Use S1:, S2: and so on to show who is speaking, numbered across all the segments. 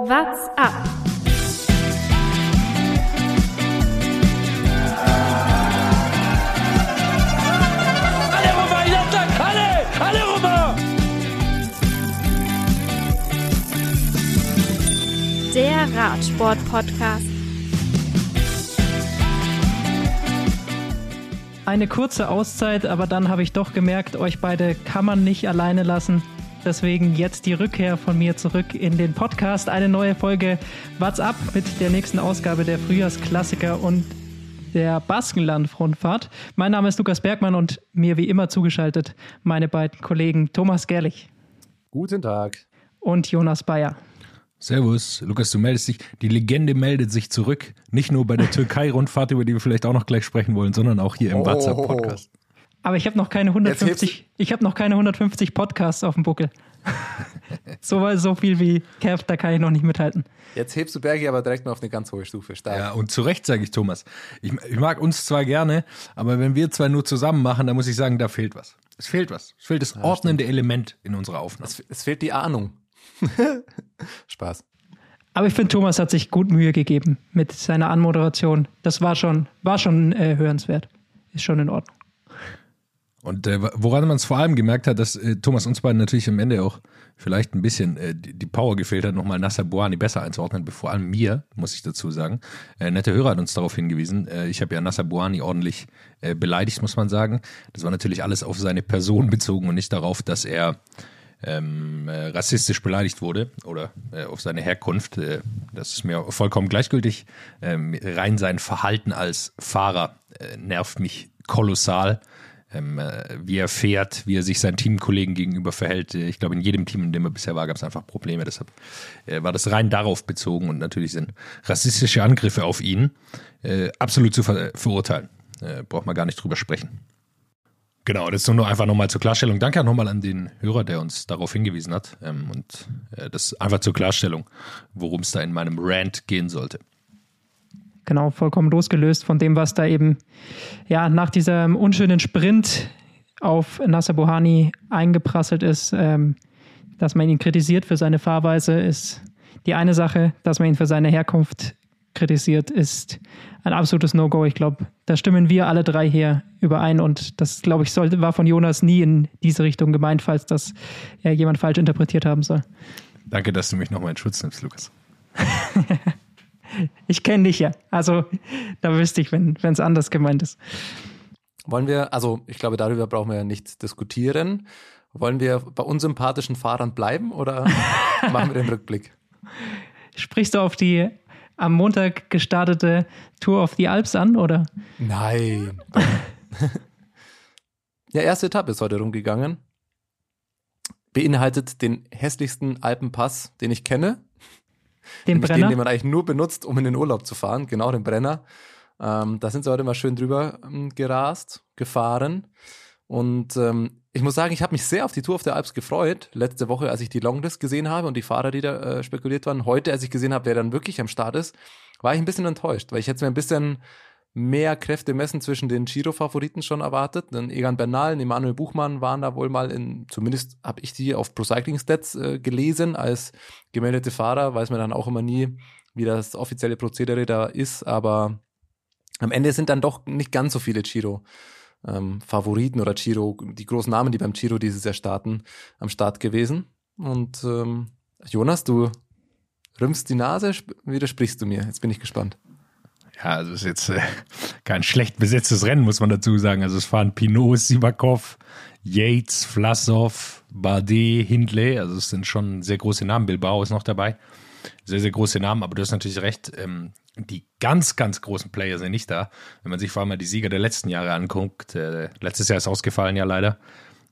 S1: What's up?
S2: Alle rüber, Jattak, alle, alle rüber!
S1: Der Radsport-Podcast.
S3: Eine kurze Auszeit, aber dann habe ich doch gemerkt, euch beide kann man nicht alleine lassen. Deswegen jetzt die Rückkehr von mir zurück in den Podcast. Eine neue Folge What's Up mit der nächsten Ausgabe der Frühjahrsklassiker und der Baskenland-Rundfahrt. Mein Name ist Lukas Bergmann und mir wie immer zugeschaltet meine beiden Kollegen Thomas Gerlich
S4: Guten Tag.
S3: und Jonas Bayer.
S5: Servus, Lukas, du meldest dich. Die Legende meldet sich zurück. Nicht nur bei der Türkei-Rundfahrt, über die wir vielleicht auch noch gleich sprechen wollen, sondern auch hier im
S4: Oh.
S5: WhatsApp-Podcast.
S3: Aber ich habe noch keine
S4: Jetzt
S3: 150, ich habe noch keine 150 Podcasts auf dem Buckel. so, so viel wie Kev, da kann ich noch nicht mithalten.
S4: Jetzt hebst du Bergi aber direkt mal auf eine ganz hohe Stufe. Stark.
S5: Ja, und zu Recht sage ich Thomas. Ich, ich mag uns zwar gerne, aber wenn wir zwei nur zusammen machen, dann muss ich sagen, da fehlt was. Es fehlt was. Es fehlt das ordnende Element in unserer Aufnahme.
S4: Es, es fehlt die Ahnung. Spaß.
S3: Aber ich finde, Thomas hat sich gut Mühe gegeben mit seiner Anmoderation. Das war schon, war schon äh, hörenswert. Ist schon in Ordnung.
S5: Und äh, woran man es vor allem gemerkt hat, dass äh, Thomas uns beiden natürlich am Ende auch vielleicht ein bisschen äh, die, Power gefehlt hat, nochmal Nasser Boani besser einzuordnen, vor allem mir, muss ich dazu sagen. Äh, nette Hörer hat uns darauf hingewiesen. Äh, ich habe ja Nasser Boani ordentlich äh, beleidigt, muss man sagen. Das war natürlich alles auf seine Person bezogen und nicht darauf, dass er ähm, äh, rassistisch beleidigt wurde oder äh, auf seine Herkunft. Äh, das ist mir vollkommen gleichgültig. Ähm, rein sein Verhalten als Fahrer äh, nervt mich kolossal. Ähm, äh, wie er fährt, wie er sich seinen Teamkollegen gegenüber verhält. Ich glaube, in jedem Team, in dem er bisher war, gab es einfach Probleme. Deshalb äh, war das rein darauf bezogen und natürlich sind rassistische Angriffe auf ihn äh, absolut zu ver verurteilen. Äh, braucht man gar nicht drüber sprechen. Genau, das ist nur einfach nochmal zur Klarstellung. Danke nochmal an den Hörer, der uns darauf hingewiesen hat. Ähm, und äh, das einfach zur Klarstellung, worum es da in meinem Rant gehen sollte.
S3: Genau, vollkommen losgelöst von dem, was da eben ja nach diesem unschönen Sprint auf Nasser Bohani eingeprasselt ist. Ähm, dass man ihn kritisiert für seine Fahrweise, ist die eine Sache. Dass man ihn für seine Herkunft kritisiert, ist ein absolutes No-Go. Ich glaube, da stimmen wir alle drei hier überein und das, glaube ich, sollte, war von Jonas nie in diese Richtung gemeint, falls das ja, jemand falsch interpretiert haben soll.
S5: Danke, dass du mich nochmal in Schutz nimmst, Lukas.
S3: Ich kenne dich ja. Also da wüsste ich, wenn es anders gemeint ist.
S4: Wollen wir, also ich glaube, darüber brauchen wir ja nicht diskutieren. Wollen wir bei unsympathischen Fahrern bleiben oder machen wir den Rückblick?
S3: Sprichst du auf die am Montag gestartete Tour of the Alps an, oder?
S4: Nein. ja, erste Etappe ist heute rumgegangen. Beinhaltet den hässlichsten Alpenpass, den ich kenne.
S3: Den Brenner?
S4: Den, den man eigentlich nur benutzt, um in den Urlaub zu fahren. Genau, den Brenner. Ähm, da sind sie heute mal schön drüber ähm, gerast, gefahren. Und ähm, ich muss sagen, ich habe mich sehr auf die Tour auf der Alps gefreut. Letzte Woche, als ich die Longlist gesehen habe und die Fahrer, die da äh, spekuliert waren. Heute, als ich gesehen habe, wer dann wirklich am Start ist, war ich ein bisschen enttäuscht, weil ich hätte mir ein bisschen mehr Kräfte messen zwischen den Giro-Favoriten schon erwartet. Denn Egan Bernal und Emanuel Buchmann waren da wohl mal in, zumindest habe ich die auf Pro Cycling Stats äh, gelesen als gemeldete Fahrer, weiß man dann auch immer nie, wie das offizielle Prozedere da ist, aber am Ende sind dann doch nicht ganz so viele Giro. Ähm, Favoriten oder Giro, die großen Namen, die beim Giro dieses Jahr starten, am Start gewesen. Und ähm, Jonas, du rümpfst die Nase, sp- widersprichst du mir. Jetzt bin ich gespannt.
S5: Ja, also es ist jetzt äh, kein schlecht besetztes Rennen, muss man dazu sagen. Also es fahren Pinot, Sivakov, Yates, Vlasov, Bardet, Hindley. Also es sind schon sehr große Namen. Bilbao ist noch dabei. Sehr, sehr große Namen, aber du hast natürlich recht. Ähm, die ganz, ganz großen Player sind nicht da. Wenn man sich vor allem mal die Sieger der letzten Jahre anguckt, äh, letztes Jahr ist ausgefallen ja leider.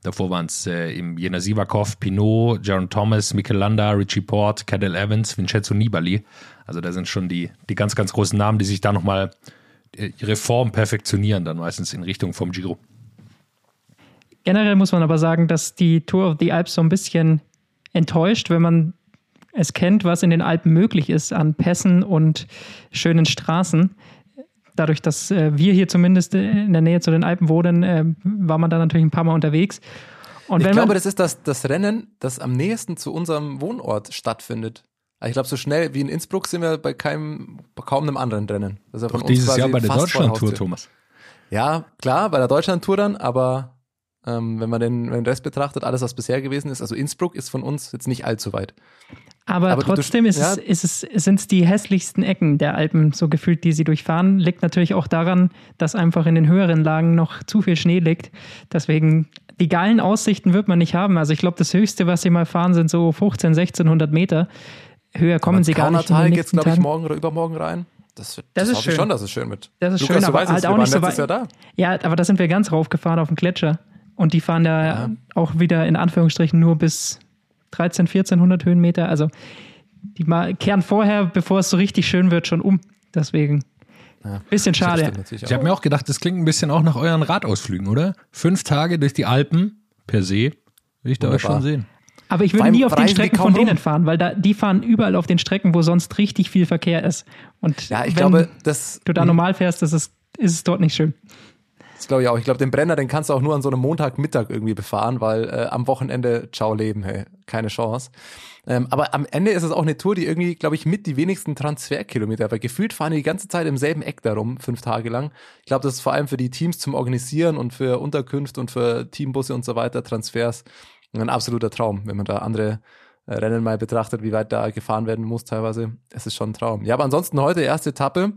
S5: Davor waren es äh, Jena Sivakov, Pinot, Jaron Thomas, Mikel Landa, Richie Port, Cadel Evans, Vincenzo Nibali. Also da sind schon die, die ganz, ganz großen Namen, die sich da nochmal äh, ihre Form perfektionieren, dann meistens in Richtung vom Giro.
S3: Generell muss man aber sagen, dass die Tour of the Alps so ein bisschen enttäuscht, wenn man es kennt, was in den Alpen möglich ist an Pässen und schönen Straßen. Dadurch, dass äh, wir hier zumindest in der Nähe zu den Alpen wohnen, äh, war man da natürlich ein paar Mal unterwegs. Und
S4: ich glaube,
S3: man,
S4: das ist das, das Rennen, das am nächsten zu unserem Wohnort stattfindet. Also ich glaube, so schnell wie in Innsbruck sind wir bei keinem, bei kaum einem anderen Rennen. Das ist ja
S5: Doch
S4: von uns
S5: dieses
S4: quasi
S5: Jahr bei der Deutschlandtour. Thomas.
S4: Ja, klar, bei der Deutschlandtour dann, aber ähm, wenn man den, den Rest betrachtet, alles, was bisher gewesen ist, also Innsbruck ist von uns jetzt nicht allzu weit.
S3: Aber,
S4: Aber du-
S3: trotzdem ist
S4: ja.
S3: es, ist es, sind es die hässlichsten Ecken der Alpen, so gefühlt, die sie durchfahren. Liegt natürlich auch daran, dass einfach in den höheren Lagen noch zu viel Schnee liegt. Deswegen, die geilen Aussichten wird man nicht haben. Also ich glaube, das Höchste, was sie mal fahren, sind so 15, 1600 Meter. Höher kommen sie gar nicht in den
S4: Kaunertal geht's,
S3: nächsten
S4: glaube ich, morgen oder übermorgen rein. Das, wird,
S3: Das
S4: das,
S3: ist
S4: hoffe ich
S3: schön.
S4: schon, dass es schön wird.
S3: Das ist
S4: Lukas,
S3: schön,
S4: du
S3: aber
S4: weißt es,
S3: halt auch nicht so
S4: letztes Jahr
S3: weit.
S4: da.
S3: Ja, aber da sind wir ganz raufgefahren auf dem Gletscher. Und die fahren da
S4: Ja.
S3: auch wieder in Anführungsstrichen nur bis 13, 1400 Höhenmeter. Also die mal kehren vorher, bevor es so richtig schön wird, schon um. Deswegen
S4: Ja.
S3: bisschen
S4: Das
S3: schade.
S5: Ich habe mir auch gedacht, das klingt ein bisschen auch nach euren Radausflügen, oder? Fünf Tage durch die Alpen per se. Will ich da euch
S4: Wunderbar.
S5: schon sehen.
S3: Aber ich würde nie auf den Strecken von denen
S4: rum.
S3: fahren, weil da, die fahren überall auf den Strecken, wo sonst richtig viel Verkehr ist. Und
S4: Ja, ich
S3: wenn
S4: glaube, das,
S3: du da
S4: Mhm.
S3: normal fährst, ist es, ist es dort nicht schön.
S4: das glaube ich auch. Ich glaube, den Brenner, den kannst du auch nur an so einem Montagmittag irgendwie befahren, weil äh, am Wochenende, ciao Leben, hey, keine Chance. Ähm, aber am Ende ist es auch eine Tour, die irgendwie, glaube ich, mit die wenigsten Transferkilometer, weil gefühlt fahren die die ganze Zeit im selben Eck darum, fünf Tage lang. Ich glaube, das ist vor allem für die Teams zum Organisieren und für Unterkünfte und für Teambusse und so weiter, Transfers, ein absoluter Traum, wenn man da andere äh, Rennen mal betrachtet, wie weit da gefahren werden muss teilweise. Es ist schon ein Traum. Ja, aber ansonsten heute erste Etappe.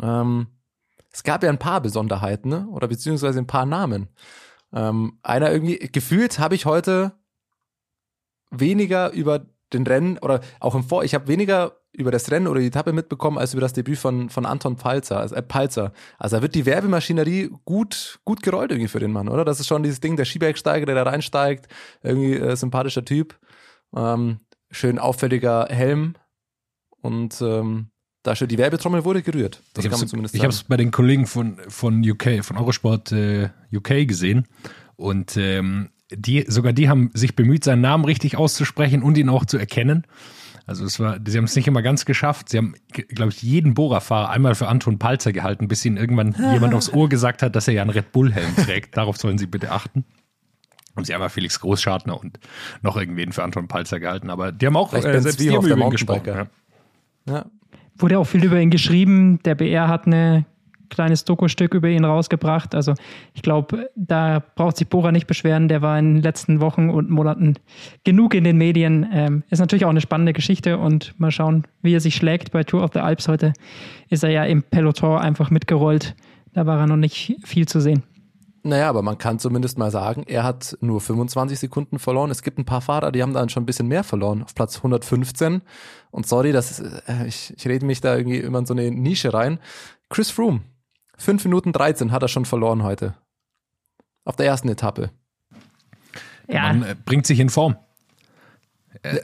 S4: Ähm, es gab ja ein paar Besonderheiten, ne? oder beziehungsweise ein paar Namen. Ähm, einer irgendwie, gefühlt habe ich heute weniger über den Rennen oder auch im Vor, ich habe weniger über das Rennen oder die Etappe mitbekommen als über das Debüt von, von Anton Palzer, also, äh, Palzer. Also da wird die Werbemaschinerie gut, gut gerollt irgendwie für den Mann, oder? Das ist schon dieses Ding, der Skibergsteiger, der da reinsteigt, irgendwie äh, sympathischer Typ, ähm, schön auffälliger Helm und ähm, da schon die Werbetrommel wurde gerührt. Das
S5: ich
S4: kann man zumindest
S5: ich habe es bei den Kollegen von, von UK, von Eurosport äh, UK gesehen. Und ähm, die, sogar die haben sich bemüht, seinen Namen richtig auszusprechen und ihn auch zu erkennen. Also es war, sie haben es nicht immer ganz geschafft. Sie haben, glaube ich, jeden Bohrerfahrer einmal für Anton Palzer gehalten, bis ihnen irgendwann jemand aufs Ohr gesagt hat, dass er ja einen Red Bull-Helm trägt. Darauf sollen sie bitte achten. Und sie haben ja Felix Großschartner und noch irgendwen für Anton Palzer gehalten. Aber die haben auch
S4: Vielleicht
S5: äh, selbst die haben
S4: der
S5: über ihn gesprochen. Ja.
S4: Ja.
S3: Wurde auch viel über ihn geschrieben. Der BR hat ein kleines Doku-Stück über ihn rausgebracht. Also ich glaube, da braucht sich Bora nicht beschweren. Der war in den letzten Wochen und Monaten genug in den Medien. Ähm, ist natürlich auch eine spannende Geschichte und mal schauen, wie er sich schlägt. Bei Tour of the Alps heute ist er ja im Peloton einfach mitgerollt. Da war er noch nicht viel zu sehen.
S4: Naja, aber man kann zumindest mal sagen, er hat nur 25 Sekunden verloren. Es gibt ein paar Fahrer, die haben dann schon ein bisschen mehr verloren, auf Platz 115. Und sorry, das ist, äh, ich, ich rede mich da irgendwie immer in so eine Nische rein. Chris Froome, 5 Minuten 13 hat er schon verloren heute. Auf der ersten Etappe.
S3: Ja,
S5: Man äh, bringt sich in Form. Äh,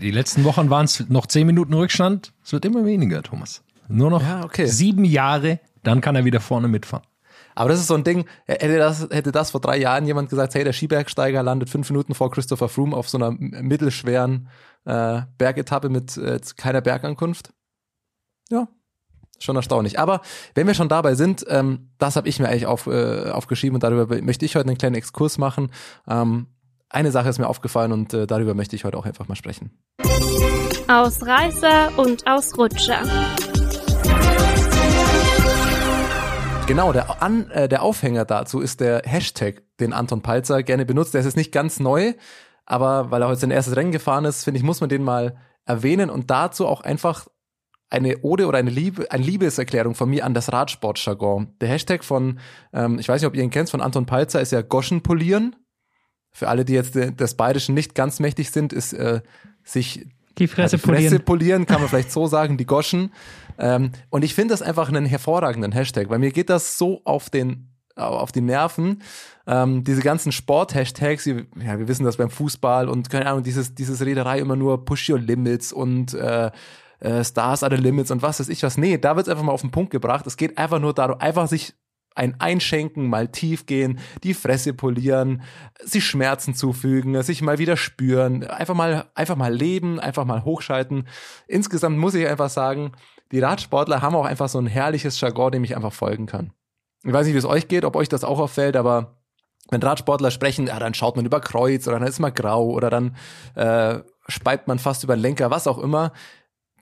S5: die letzten Wochen waren es noch zehn Minuten Rückstand. Es wird immer weniger, Thomas. Nur noch
S4: Ja, okay.
S5: sieben Jahre, dann kann er wieder vorne mitfahren.
S4: Aber das ist so ein Ding, äh, hätte das, hätte das vor drei Jahren jemand gesagt, hey, der Skibergsteiger landet fünf Minuten vor Christopher Froome auf so einer mittelschweren äh, Bergetappe mit äh, keiner Bergankunft. Ja, schon erstaunlich. Aber wenn wir schon dabei sind, ähm, das habe ich mir eigentlich auf, äh, aufgeschrieben und darüber möchte ich heute einen kleinen Exkurs machen. Ähm, eine Sache ist mir aufgefallen und äh, darüber möchte ich heute auch einfach mal sprechen.
S1: Ausreißer und Ausrutscher.
S4: Genau, der, An, äh, der Aufhänger dazu ist der Hashtag, den Anton Palzer gerne benutzt. Der ist jetzt nicht ganz neu, aber weil er heute sein erstes Rennen gefahren ist, finde ich, muss man den mal erwähnen und dazu auch einfach eine Ode oder eine Liebe, eine Liebeserklärung von mir an das Radsportjargon. Der Hashtag von, ähm, ich weiß nicht, ob ihr ihn kennt, von Anton Palzer ist ja Goschen polieren. Für alle, die jetzt äh, des Bayerischen nicht ganz mächtig sind, ist äh, sich
S3: die Fresse
S4: ja, die Fresse
S3: polieren.
S4: polieren, kann man vielleicht so sagen, die Goschen. Ähm, und ich finde das einfach einen hervorragenden Hashtag, weil mir geht das so auf den auf die Nerven. Ähm, diese ganzen Sport-Hashtags, wir- ja, wir wissen das beim Fußball und keine Ahnung, dieses, dieses Rederei immer nur Push Your Limits und äh, äh, Stars are the Limits und was weiß ich was. Nee, da wird's einfach mal auf den Punkt gebracht. Es geht einfach nur darum, einfach sich ein Einschenken, mal tief gehen, die Fresse polieren, sich Schmerzen zufügen, sich mal wieder spüren, einfach mal, einfach mal leben, einfach mal hochschalten. Insgesamt muss ich einfach sagen, die Radsportler haben auch einfach so ein herrliches Jargon, dem ich einfach folgen kann. Ich weiß nicht, wie es euch geht, ob euch das auch auffällt, aber wenn Radsportler sprechen, ja, dann schaut man über Kreuz oder dann ist man grau oder dann äh, speibt man fast über den Lenker, was auch immer.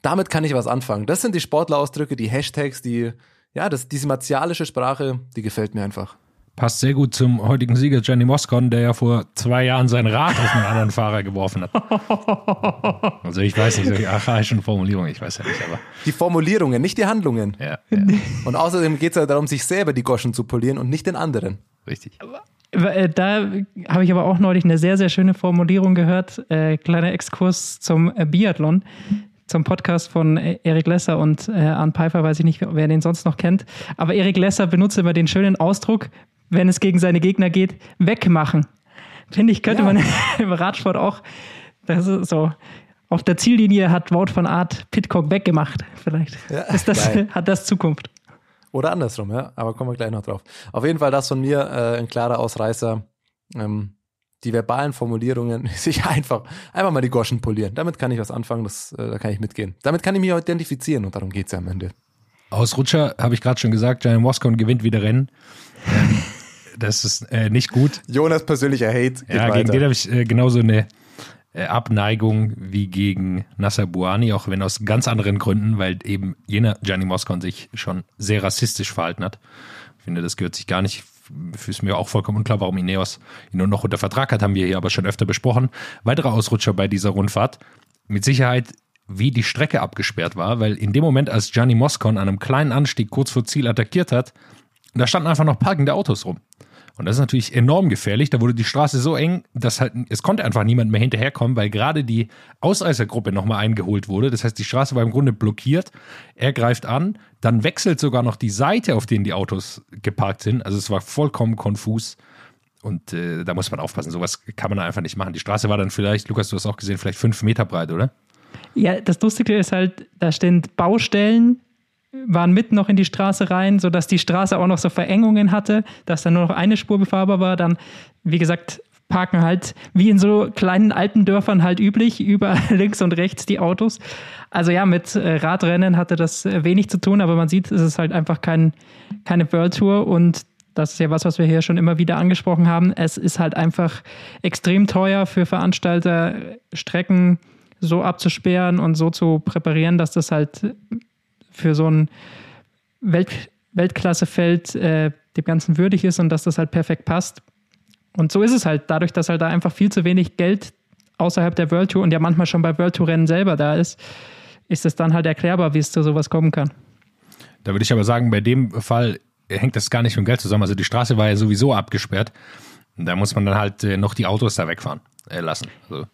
S4: Damit kann ich was anfangen. Das sind die Sportlerausdrücke, die Hashtags, die, ja, das, diese martialische Sprache, die gefällt mir einfach.
S5: Passt sehr gut zum heutigen Sieger Gianni Moscon, der ja vor zwei Jahren sein Rad auf einen anderen Fahrer geworfen hat. Also ich weiß nicht, solche archaischen Formulierungen, ich weiß ja nicht, aber.
S4: Die Formulierungen, nicht die Handlungen.
S5: Ja, ja
S4: Und außerdem geht es ja darum, sich selber die Goschen zu polieren und nicht den anderen.
S5: richtig.
S3: Äh, Da habe ich aber auch neulich eine sehr, sehr schöne Formulierung gehört. Äh, kleiner Exkurs zum äh, Biathlon, zum Podcast von Erik Lesser und äh, Arne Pfeiffer, weiß ich nicht, wer den sonst noch kennt. Aber Erik Lesser benutzt immer den schönen Ausdruck, wenn es gegen seine Gegner geht, wegmachen. Finde ich, könnte
S4: Ja.
S3: man im Radsport auch, das ist so, auf der Ziellinie hat Wout von Art Pitcock weggemacht. Vielleicht
S4: Ja,
S3: ist das, hat das Zukunft.
S4: Oder andersrum, ja. Aber kommen wir gleich noch drauf. Auf jeden Fall das von mir äh, ein klarer Ausreißer. Ähm, die verbalen Formulierungen, sich einfach, einfach mal die Goschen polieren. Damit kann ich was anfangen, das, äh, da kann ich mitgehen. Damit kann ich mich auch identifizieren und darum geht's ja am Ende.
S5: Ausrutscher, habe ich gerade schon gesagt, Gianni Moscon gewinnt wieder Rennen. Das ist äh, nicht gut.
S4: Jonas persönlicher Hate geht
S5: Ja,
S4: weiter.
S5: gegen den habe ich äh, genauso eine äh, Abneigung wie gegen Nasser Buani, auch wenn aus ganz anderen Gründen, weil eben jener Gianni Moscon sich schon sehr rassistisch verhalten hat. Ich finde, das gehört sich gar nicht. Ist mir auch vollkommen unklar, warum Ineos ihn nur noch unter Vertrag hat, haben wir hier aber schon öfter besprochen. Weiterer Ausrutscher bei dieser Rundfahrt. Mit Sicherheit, wie die Strecke abgesperrt war, weil in dem Moment, als Gianni Moscon an einem kleinen Anstieg kurz vor Ziel attackiert hat, da standen einfach noch parkende Autos rum. Und das ist natürlich enorm gefährlich. Da wurde die Straße so eng, dass halt, es konnte einfach niemand mehr hinterherkommen, weil gerade die Ausreißergruppe nochmal eingeholt wurde. Das heißt, die Straße war im Grunde blockiert. Er greift an, dann wechselt sogar noch die Seite, auf denen die Autos geparkt sind. Also es war vollkommen konfus. Und äh, da muss man aufpassen. Sowas kann man einfach nicht machen. Die Straße war dann vielleicht, Lukas, du hast auch gesehen, vielleicht fünf Meter breit, oder?
S3: Ja, das Lustige ist halt, da stehen Baustellen, waren mitten noch in die Straße rein, sodass die Straße auch noch so Verengungen hatte, dass dann nur noch eine Spur befahrbar war. Dann, wie gesagt, parken halt wie in so kleinen Alpendörfern halt üblich, über links und rechts die Autos. Also ja, mit äh, Radrennen hatte das äh, wenig zu tun, aber man sieht, es ist halt einfach kein, keine World Tour und das ist ja was, was wir hier schon immer wieder angesprochen haben. Es ist halt einfach extrem teuer für Veranstalter, Strecken so abzusperren und so zu präparieren, dass das halt für so ein Welt Weltklassefeld äh, dem Ganzen würdig ist und dass das halt perfekt passt. Und so ist es halt, dadurch, dass halt da einfach viel zu wenig Geld außerhalb der World Tour und ja manchmal schon bei World Tour Rennen selber da ist, ist es dann halt erklärbar, wie es zu sowas kommen kann.
S5: Da würde ich aber sagen, bei dem Fall hängt das gar nicht mit dem Geld zusammen. Also die Straße war ja sowieso abgesperrt. Da muss man dann halt äh, noch die Autos da wegfahren äh, lassen. Also,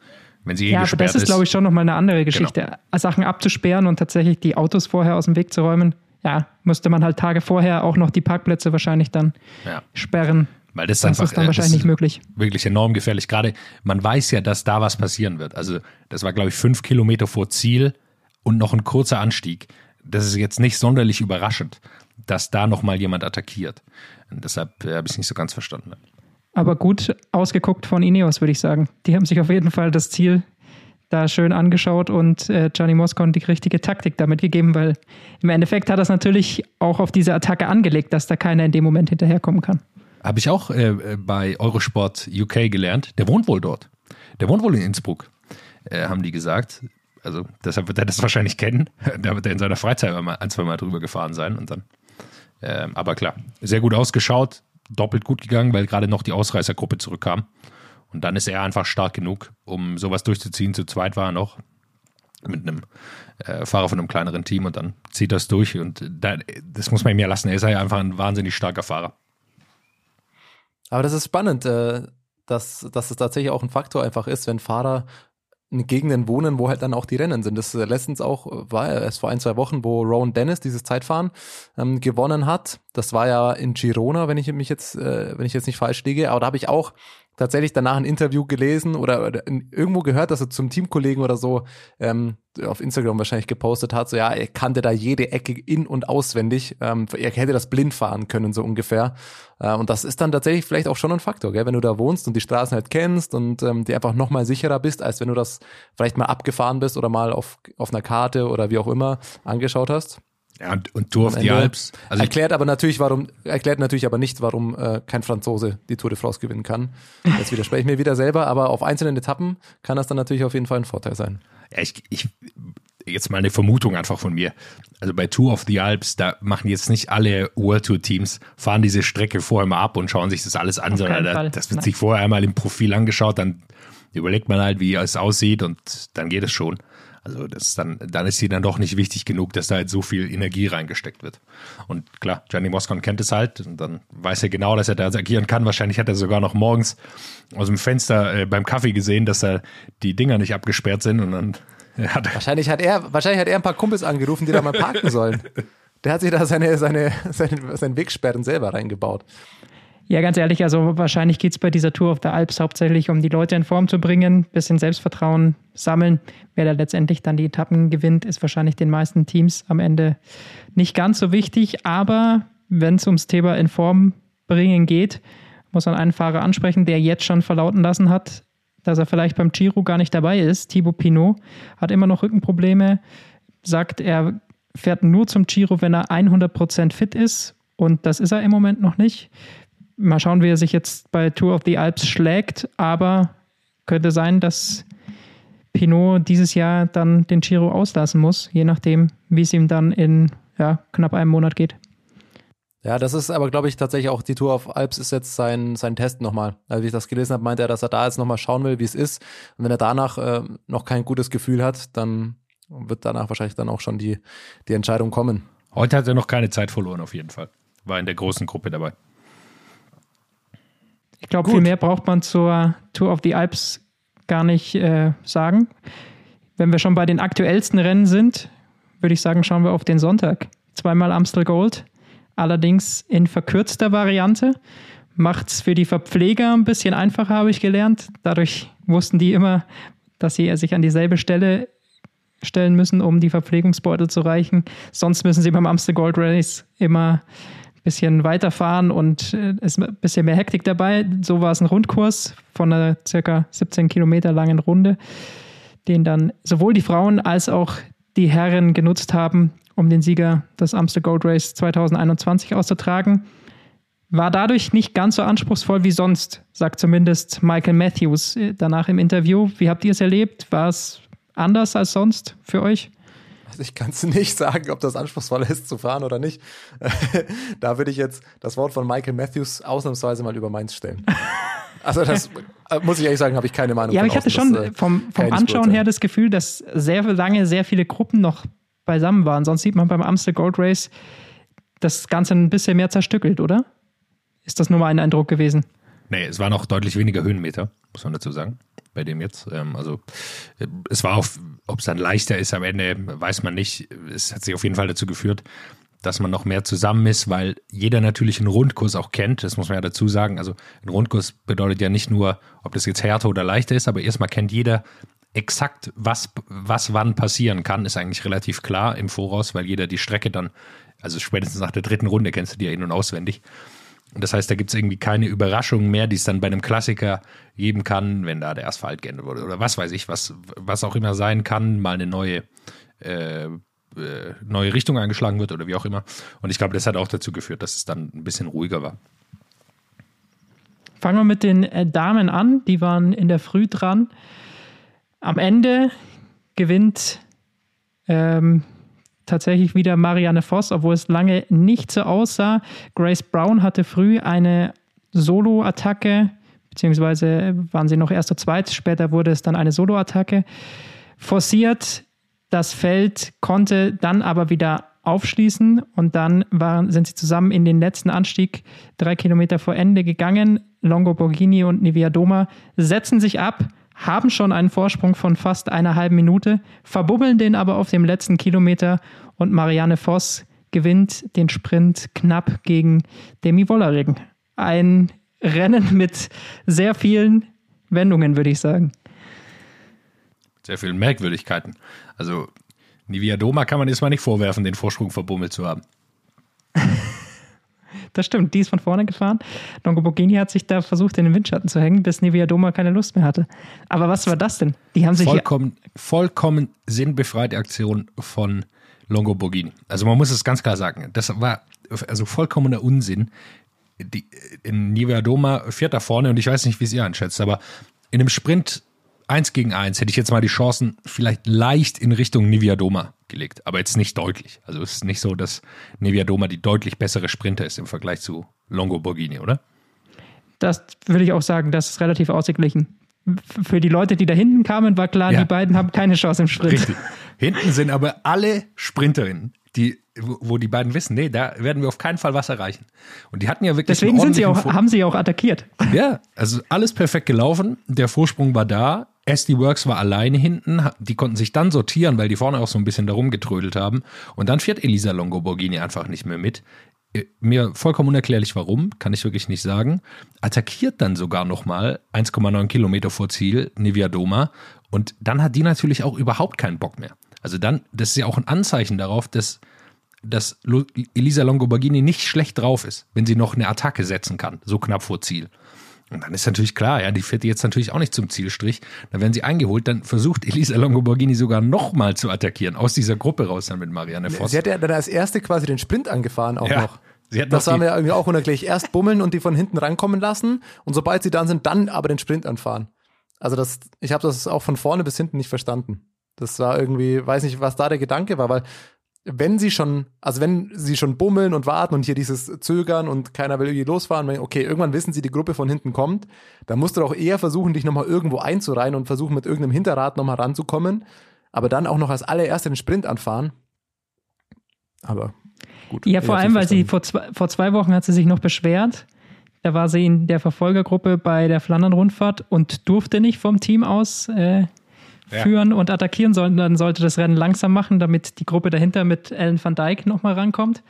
S5: wenn sie eh
S3: Ja,
S5: gesperrt
S3: das ist, glaube ich, schon nochmal eine andere Geschichte.
S5: Genau.
S3: Sachen abzusperren und tatsächlich die Autos vorher aus dem Weg zu räumen, ja, müsste man halt Tage vorher auch noch die Parkplätze wahrscheinlich dann
S5: Ja.
S3: sperren.
S5: Weil das,
S3: Das
S5: einfach,
S3: ist dann
S5: äh,
S3: wahrscheinlich
S5: das
S3: nicht möglich.
S5: Wirklich enorm gefährlich. Gerade man weiß ja, dass da was passieren wird. Also das war, glaube ich, fünf Kilometer vor Ziel und noch ein kurzer Anstieg. Das ist jetzt nicht sonderlich überraschend, dass da noch mal jemand attackiert. Und deshalb äh, habe ich es nicht so ganz verstanden.
S3: Aber gut ausgeguckt von Ineos, würde ich sagen. Die haben sich auf jeden Fall das Ziel da schön angeschaut und äh, Gianni Moscon die richtige Taktik damit gegeben, weil im Endeffekt hat das natürlich auch auf diese Attacke angelegt, dass da keiner in dem Moment hinterherkommen kann.
S5: Habe ich auch äh, äh, bei Eurosport UK gelernt. Der wohnt wohl dort. Der wohnt wohl in Innsbruck, äh, haben die gesagt. Also deshalb wird er das wahrscheinlich kennen. Da wird er in seiner Freizeit mal ein, zwei Mal drüber gefahren sein und dann. Ähm, aber klar, sehr gut ausgeschaut, doppelt gut gegangen, weil gerade noch die Ausreißergruppe zurückkam. Und dann ist er einfach stark genug, um sowas durchzuziehen. Zu zweit war er noch mit einem äh, Fahrer von einem kleineren Team und dann zieht das durch. Und da, das muss man ihm ja lassen. Er ist ja einfach ein wahnsinnig starker Fahrer.
S4: Aber das ist spannend, äh, dass, dass es tatsächlich auch ein Faktor einfach ist, wenn Fahrer Gegenden wohnen, wo halt dann auch die Rennen sind. Das äh, letztens auch äh, war erst vor ein, zwei Wochen, wo Rowan Dennis dieses Zeitfahren ähm, gewonnen hat. Das war ja in Girona, wenn ich mich jetzt, äh, wenn ich jetzt nicht falsch liege. Aber da habe ich auch tatsächlich danach ein Interview gelesen oder, oder in, irgendwo gehört, dass er zum Teamkollegen oder so ähm, auf Instagram wahrscheinlich gepostet hat, so ja, er kannte da jede Ecke in- und auswendig. Ähm, er hätte das blind fahren können, so ungefähr. Äh, und das ist dann tatsächlich vielleicht auch schon ein Faktor, gell? wenn du da wohnst und die Straßen halt kennst und ähm, die einfach noch mal sicherer bist, als wenn du das vielleicht mal abgefahren bist oder mal auf, auf einer Karte oder wie auch immer angeschaut hast.
S5: Ja, und, und Tour of the. Alps. Also
S4: erklärt aber natürlich, warum, erklärt natürlich aber nicht, warum äh, kein Franzose die Tour de France gewinnen kann. Jetzt widerspreche ich mir wieder selber, aber auf einzelnen Etappen kann das dann natürlich auf jeden Fall ein Vorteil sein.
S5: ja, ich, ich, jetzt mal eine Vermutung einfach von mir. Also bei Tour of the Alps, da machen jetzt nicht alle World Tour Teams, fahren diese Strecke vorher mal ab und schauen sich das alles an, sondern da, das wird
S3: Nein.
S5: sich vorher einmal im Profil angeschaut, dann überlegt man halt, wie es aussieht und dann geht es schon. Also das dann, dann ist sie dann doch nicht wichtig genug, dass da halt so viel Energie reingesteckt wird. Und klar, Gianni Moscon kennt es halt und dann weiß er genau, dass er da agieren kann. Wahrscheinlich hat er sogar noch morgens aus dem Fenster äh, beim Kaffee gesehen, dass da die Dinger nicht abgesperrt sind und dann äh, hat
S4: Wahrscheinlich hat er, wahrscheinlich hat er ein paar Kumpels angerufen, die da mal parken sollen. Der hat sich da seine, seine, seine, seine Wegsperren selber reingebaut.
S3: Ja, ganz ehrlich, also wahrscheinlich geht es bei dieser Tour of the Alps hauptsächlich um die Leute in Form zu bringen, bisschen Selbstvertrauen sammeln. Wer da letztendlich dann die Etappen gewinnt, ist wahrscheinlich den meisten Teams am Ende nicht ganz so wichtig. Aber wenn es ums Thema in Form bringen geht, muss man einen Fahrer ansprechen, der jetzt schon verlauten lassen hat, dass er vielleicht beim Giro gar nicht dabei ist. Thibaut Pinot hat immer noch Rückenprobleme, sagt, er fährt nur zum Giro, wenn er 100% fit ist. Und das ist er im Moment noch nicht. Mal schauen, wie er sich jetzt bei Tour of the Alps schlägt. Aber könnte sein, dass Pinot dieses Jahr dann den Giro auslassen muss, je nachdem, wie es ihm dann in ja, knapp einem Monat geht.
S4: Ja, das ist aber, glaube ich, tatsächlich auch die Tour auf Alps ist jetzt sein, sein Test nochmal. Also wie ich das gelesen habe, meinte er, dass er da jetzt nochmal schauen will, wie es ist. Und wenn er danach äh, noch kein gutes Gefühl hat, dann wird danach wahrscheinlich dann auch schon die, die Entscheidung kommen.
S5: Heute hat er noch keine Zeit verloren, auf jeden Fall. War in der großen Gruppe dabei.
S3: Ich glaube, viel mehr braucht man zur Tour of the Alps gar nicht äh, sagen. Wenn wir schon bei den aktuellsten Rennen sind, würde ich sagen, schauen wir auf den Sonntag. Zweimal Amstel Gold, allerdings in verkürzter Variante. Macht es für die Verpfleger ein bisschen einfacher, habe ich gelernt. Dadurch wussten die immer, dass sie sich an dieselbe Stelle stellen müssen, um die Verpflegungsbeutel zu reichen. Sonst müssen sie beim Amstel Gold Race immer bisschen weiterfahren und äh, ist ein bisschen mehr Hektik dabei. So war es ein Rundkurs von einer circa 17 Kilometer langen Runde, den dann sowohl die Frauen als auch die Herren genutzt haben, um den Sieger des Amstel Gold Race 2021 auszutragen. War dadurch nicht ganz so anspruchsvoll wie sonst, sagt zumindest Michael Matthews äh, danach im Interview. Wie habt ihr es erlebt? War es anders als sonst für euch?
S4: Also ich kann es nicht sagen, ob das anspruchsvoll ist zu fahren oder nicht. da würde ich jetzt das Wort von Michael Matthews ausnahmsweise mal über meins stellen. Also das äh, muss ich ehrlich sagen, habe ich keine Meinung
S3: Ja, aber ich hatte schon
S4: Das, äh,
S3: vom, vom Anschauen her das Gefühl, dass sehr lange sehr viele Gruppen noch beisammen waren. Sonst sieht man beim Amstel Gold Race das Ganze ein bisschen mehr zerstückelt, oder? Ist das nur mal ein Eindruck gewesen?
S5: Nee, es waren auch deutlich weniger Höhenmeter, muss man dazu sagen, bei dem jetzt. Ähm, also äh, es war auch, ob es dann leichter ist am Ende, weiß man nicht. Es hat sich auf jeden Fall dazu geführt, dass man noch mehr zusammen ist, weil jeder natürlich einen Rundkurs auch kennt. Das muss man ja dazu sagen. Also ein Rundkurs bedeutet ja nicht nur, ob das jetzt härter oder leichter ist, aber erstmal kennt jeder exakt, was, was wann passieren kann, ist eigentlich relativ klar im Voraus, weil jeder die Strecke dann, also spätestens nach der dritten Runde kennst du die ja in- und auswendig. Das heißt, da gibt es irgendwie keine Überraschungen mehr, die es dann bei einem Klassiker geben kann, wenn da der Asphalt geändert wurde oder was weiß ich, was, was auch immer sein kann, mal eine neue, äh, äh, neue Richtung eingeschlagen wird oder wie auch immer. Und ich glaube, das hat auch dazu geführt, dass es dann ein bisschen ruhiger war.
S3: Fangen wir mit den äh, Damen an. Die waren in der Früh dran. Am Ende gewinnt ähm, tatsächlich wieder Marianne Voss, obwohl es lange nicht so aussah. Grace Brown hatte früh eine Solo-Attacke, beziehungsweise waren sie noch erst zu zweit. Später wurde es dann eine Solo-Attacke. Forciert das Feld, konnte dann aber wieder aufschließen und dann waren, sind sie zusammen in den letzten Anstieg drei Kilometer vor Ende gegangen. Longo Borghini und Nivea Doma setzen sich ab, haben schon einen Vorsprung von fast einer halben Minute, verbubbeln den aber auf dem letzten Kilometer und Marianne Voss gewinnt den Sprint knapp gegen Demi Wolleregen. Ein Rennen mit sehr vielen Wendungen, würde ich sagen.
S5: Sehr vielen Merkwürdigkeiten. Also Nivea Doma kann man erstmal nicht vorwerfen, den Vorsprung verbummelt zu haben.
S3: Das stimmt, die ist von vorne gefahren. Longo Borghini hat sich da versucht, in den Windschatten zu hängen, bis Nevia Doma keine Lust mehr hatte. Aber was war das denn? Die haben sich
S5: vollkommen, vollkommen sinnbefreite Aktion von Longo Borghini. Also man muss es ganz klar sagen, das war also vollkommener Unsinn. Die, in Nivea Doma fährt da vorne und ich weiß nicht, wie es ihr einschätzt, aber in einem Sprint eins gegen eins hätte ich jetzt mal die Chancen vielleicht leicht in Richtung Nivea Doma gelegt, aber jetzt nicht deutlich. Also es ist nicht so, dass Nivea Doma die deutlich bessere Sprinter ist im Vergleich zu Longo Borghini, oder?
S3: Das würde ich auch sagen, das ist relativ ausgeglichen. Für die Leute, die da hinten kamen, war klar,
S5: Ja.
S3: die beiden haben keine Chance im Sprint.
S5: Richtig. Hinten sind aber alle Sprinterinnen, die, wo die beiden wissen, nee, da werden wir auf keinen Fall was erreichen. Und die hatten ja wirklich
S3: Deswegen sind sie auch, haben sie auch attackiert.
S5: Ja, also alles perfekt gelaufen. Der Vorsprung war da. SD Works war alleine hinten. Die konnten sich dann sortieren, weil die vorne auch so ein bisschen darum getrödelt haben. Und dann fährt Elisa Longo Borghini einfach nicht mehr mit. Äh, Mir vollkommen unerklärlich warum, kann ich wirklich nicht sagen. Attackiert dann sogar nochmal 1,9 Kilometer vor Ziel Nivea Doma. Und dann hat die natürlich auch überhaupt keinen Bock mehr. Also dann, das ist ja auch ein Anzeichen darauf, dass dass Elisa Longoborghini nicht schlecht drauf ist, wenn sie noch eine Attacke setzen kann, so knapp vor Ziel. Und dann ist natürlich klar, ja, die fährt jetzt natürlich auch nicht zum Zielstrich. Dann werden sie eingeholt, dann versucht Elisa Longoborghini sogar nochmal zu attackieren, aus dieser Gruppe raus dann mit Marianne Voss.
S4: Sie hat ja dann als erste quasi den Sprint angefahren auch
S5: Ja.
S4: noch.
S5: Sie hat
S4: das haben wir ja irgendwie auch unerklärlich. Erst bummeln und die von hinten rankommen lassen und sobald sie dann sind, dann aber den Sprint anfahren. Also das, ich habe das auch von vorne bis hinten nicht verstanden. Das war irgendwie, weiß nicht, was da der Gedanke war, weil wenn sie schon, also wenn sie schon bummeln und warten und hier dieses Zögern und keiner will irgendwie losfahren, okay, irgendwann wissen sie, die Gruppe von hinten kommt, dann musst du doch eher versuchen, dich nochmal irgendwo einzureihen und versuchen, mit irgendeinem Hinterrad nochmal ranzukommen, aber dann auch noch als allererste den Sprint anfahren. Aber gut.
S3: Ja, vor allem, weil sie vor zwei, vor zwei Wochen hat sie sich noch beschwert. Da war sie in der Verfolgergruppe bei der Flandern-Rundfahrt und durfte nicht vom Team aus äh,
S5: Ja.
S3: führen und attackieren, sondern sollte das Rennen langsam machen, damit die Gruppe dahinter mit Ellen van Dijk nochmal rankommt.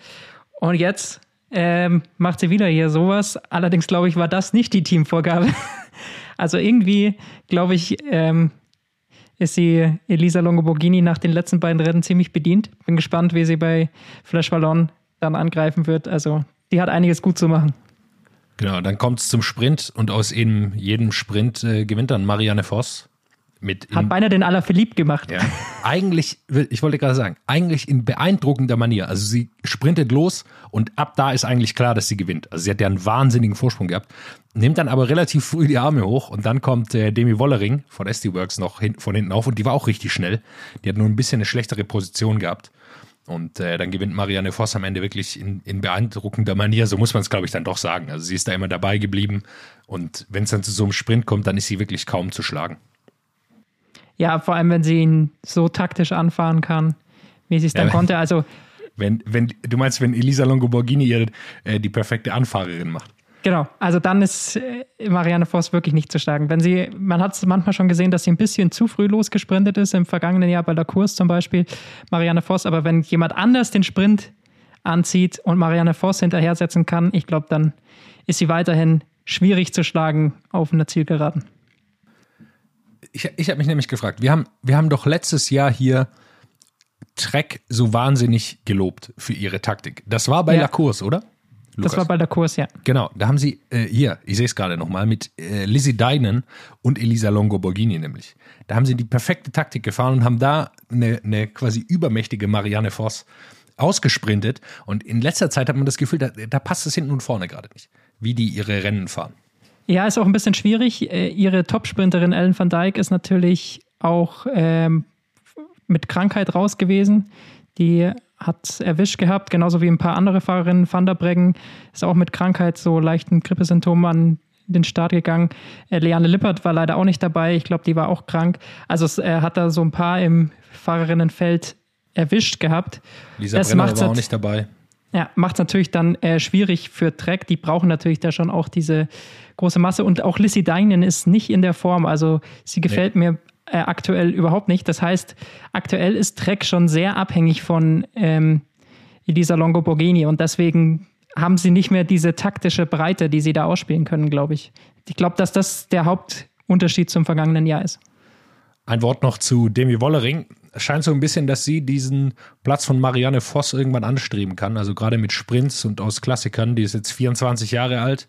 S3: Und jetzt ähm, macht sie wieder hier sowas. Allerdings glaube ich, war das nicht die Teamvorgabe. Also irgendwie, glaube ich, ähm, ist sie Elisa Longoborghini nach den letzten beiden Rennen ziemlich bedient. Bin gespannt, wie sie bei Flash Ballon dann angreifen wird. Also, die hat einiges gut zu machen.
S5: Genau, dann kommt es zum Sprint und aus jedem, jedem Sprint äh, gewinnt dann Marianne Voss mit
S3: Hat
S5: in-
S3: beinahe den Alaphilippe gemacht.
S5: Ja. Eigentlich, ich wollte gerade sagen, eigentlich in beeindruckender Manier. Also sie sprintet los und ab da ist eigentlich klar, dass sie gewinnt. Also sie hat ja einen wahnsinnigen Vorsprung gehabt, nimmt dann aber relativ früh die Arme hoch und dann kommt äh, Demi Wollering von SD Works noch hin, von hinten auf und die war auch richtig schnell. Die hat nur ein bisschen eine schlechtere Position gehabt. Und äh, dann gewinnt Marianne Voss am Ende wirklich in, in beeindruckender Manier. So muss man es, glaube ich, dann doch sagen. Also sie ist da immer dabei geblieben. Und wenn es dann zu so einem Sprint kommt, dann ist sie wirklich kaum zu schlagen.
S3: Ja, vor allem, wenn sie ihn so taktisch anfahren kann, wie sie es dann
S5: Ja.
S3: konnte. Also,
S5: Wenn, wenn, du meinst, wenn Elisa Longoborghini ihr äh, die perfekte Anfahrerin macht.
S3: Genau, also dann ist äh, Marianne Voss wirklich nicht zu schlagen. Wenn sie, man hat es manchmal schon gesehen, dass sie ein bisschen zu früh losgesprintet ist, im vergangenen Jahr bei der Kurs zum Beispiel, Marianne Voss, aber wenn jemand anders den Sprint anzieht und Marianne Voss hinterher setzen kann, ich glaube, dann ist sie weiterhin schwierig zu schlagen auf einer Zielgeraden.
S5: Ich, ich habe mich nämlich gefragt, wir haben, wir haben doch letztes Jahr hier Trek so wahnsinnig gelobt für ihre Taktik. Das war bei
S3: Ja.
S5: La Course, oder?
S3: Das war bei der Kurs, ja.
S5: Genau, da haben sie, äh, hier, ich sehe es gerade nochmal, mit äh, Lizzie Deinen und Elisa Longo Borghini nämlich. Da haben sie die perfekte Taktik gefahren und haben da eine, eine quasi übermächtige Marianne Voss ausgesprintet. Und in letzter Zeit hat man das Gefühl, da, da passt es hinten und vorne gerade nicht, wie die ihre Rennen fahren.
S3: Ja, ist auch ein bisschen schwierig. Äh, Ihre Topsprinterin Ellen van Dijk ist natürlich auch ähm, mit Krankheit raus gewesen. Die hat erwischt gehabt, genauso wie ein paar andere Fahrerinnen. Van der Breggen ist auch mit Krankheit, so leichten Grippesymptomen an den Start gegangen. Äh, Leanne Lippert war leider auch nicht dabei. Ich glaube, die war auch krank. Also es äh, hat da so ein paar im Fahrerinnenfeld erwischt gehabt.
S5: Lisa
S3: Das
S5: Brenner war auch nicht dabei.
S3: Ja, macht es natürlich dann äh, schwierig für Trek. Die brauchen natürlich da schon auch diese große Masse. Und auch Lissy Deinen ist nicht in der Form. Also sie gefällt mir äh, aktuell überhaupt nicht. Das heißt, aktuell ist Trek schon sehr abhängig von ähm, Elisa Longo Borghini. Und deswegen haben sie nicht mehr diese taktische Breite, die sie da ausspielen können, glaube ich. Ich glaube, dass das der Hauptunterschied zum vergangenen Jahr ist.
S5: Ein Wort noch zu Demi Wollering. Es scheint so ein bisschen, dass sie diesen Platz von Marianne Voss irgendwann anstreben kann. Also gerade mit Sprints und aus Klassikern. Die ist jetzt 24 Jahre alt,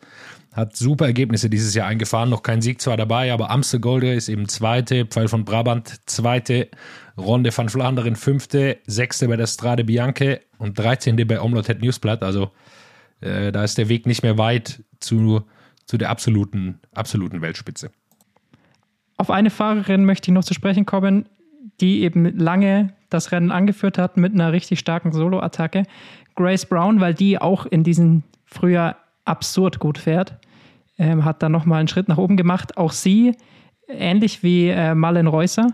S5: hat super Ergebnisse dieses Jahr eingefahren. Noch kein Sieg zwar dabei, aber Amstel Gold Race eben zweite, Pfeil von Brabant zweite, Ronde van Vlaanderen fünfte, sechste bei der Strade Bianche und 13. bei Omlot Het Newsblatt. Also äh, da ist der Weg nicht mehr weit zu, zu der absoluten, absoluten Weltspitze.
S3: Auf eine Fahrerin möchte ich noch zu sprechen kommen, die eben lange das Rennen angeführt hat mit einer richtig starken Solo-Attacke. Grace Brown, weil die auch in diesem Frühjahr absurd gut fährt, ähm, hat dann nochmal einen Schritt nach oben gemacht. Auch sie, ähnlich wie äh, Marlen Reusser,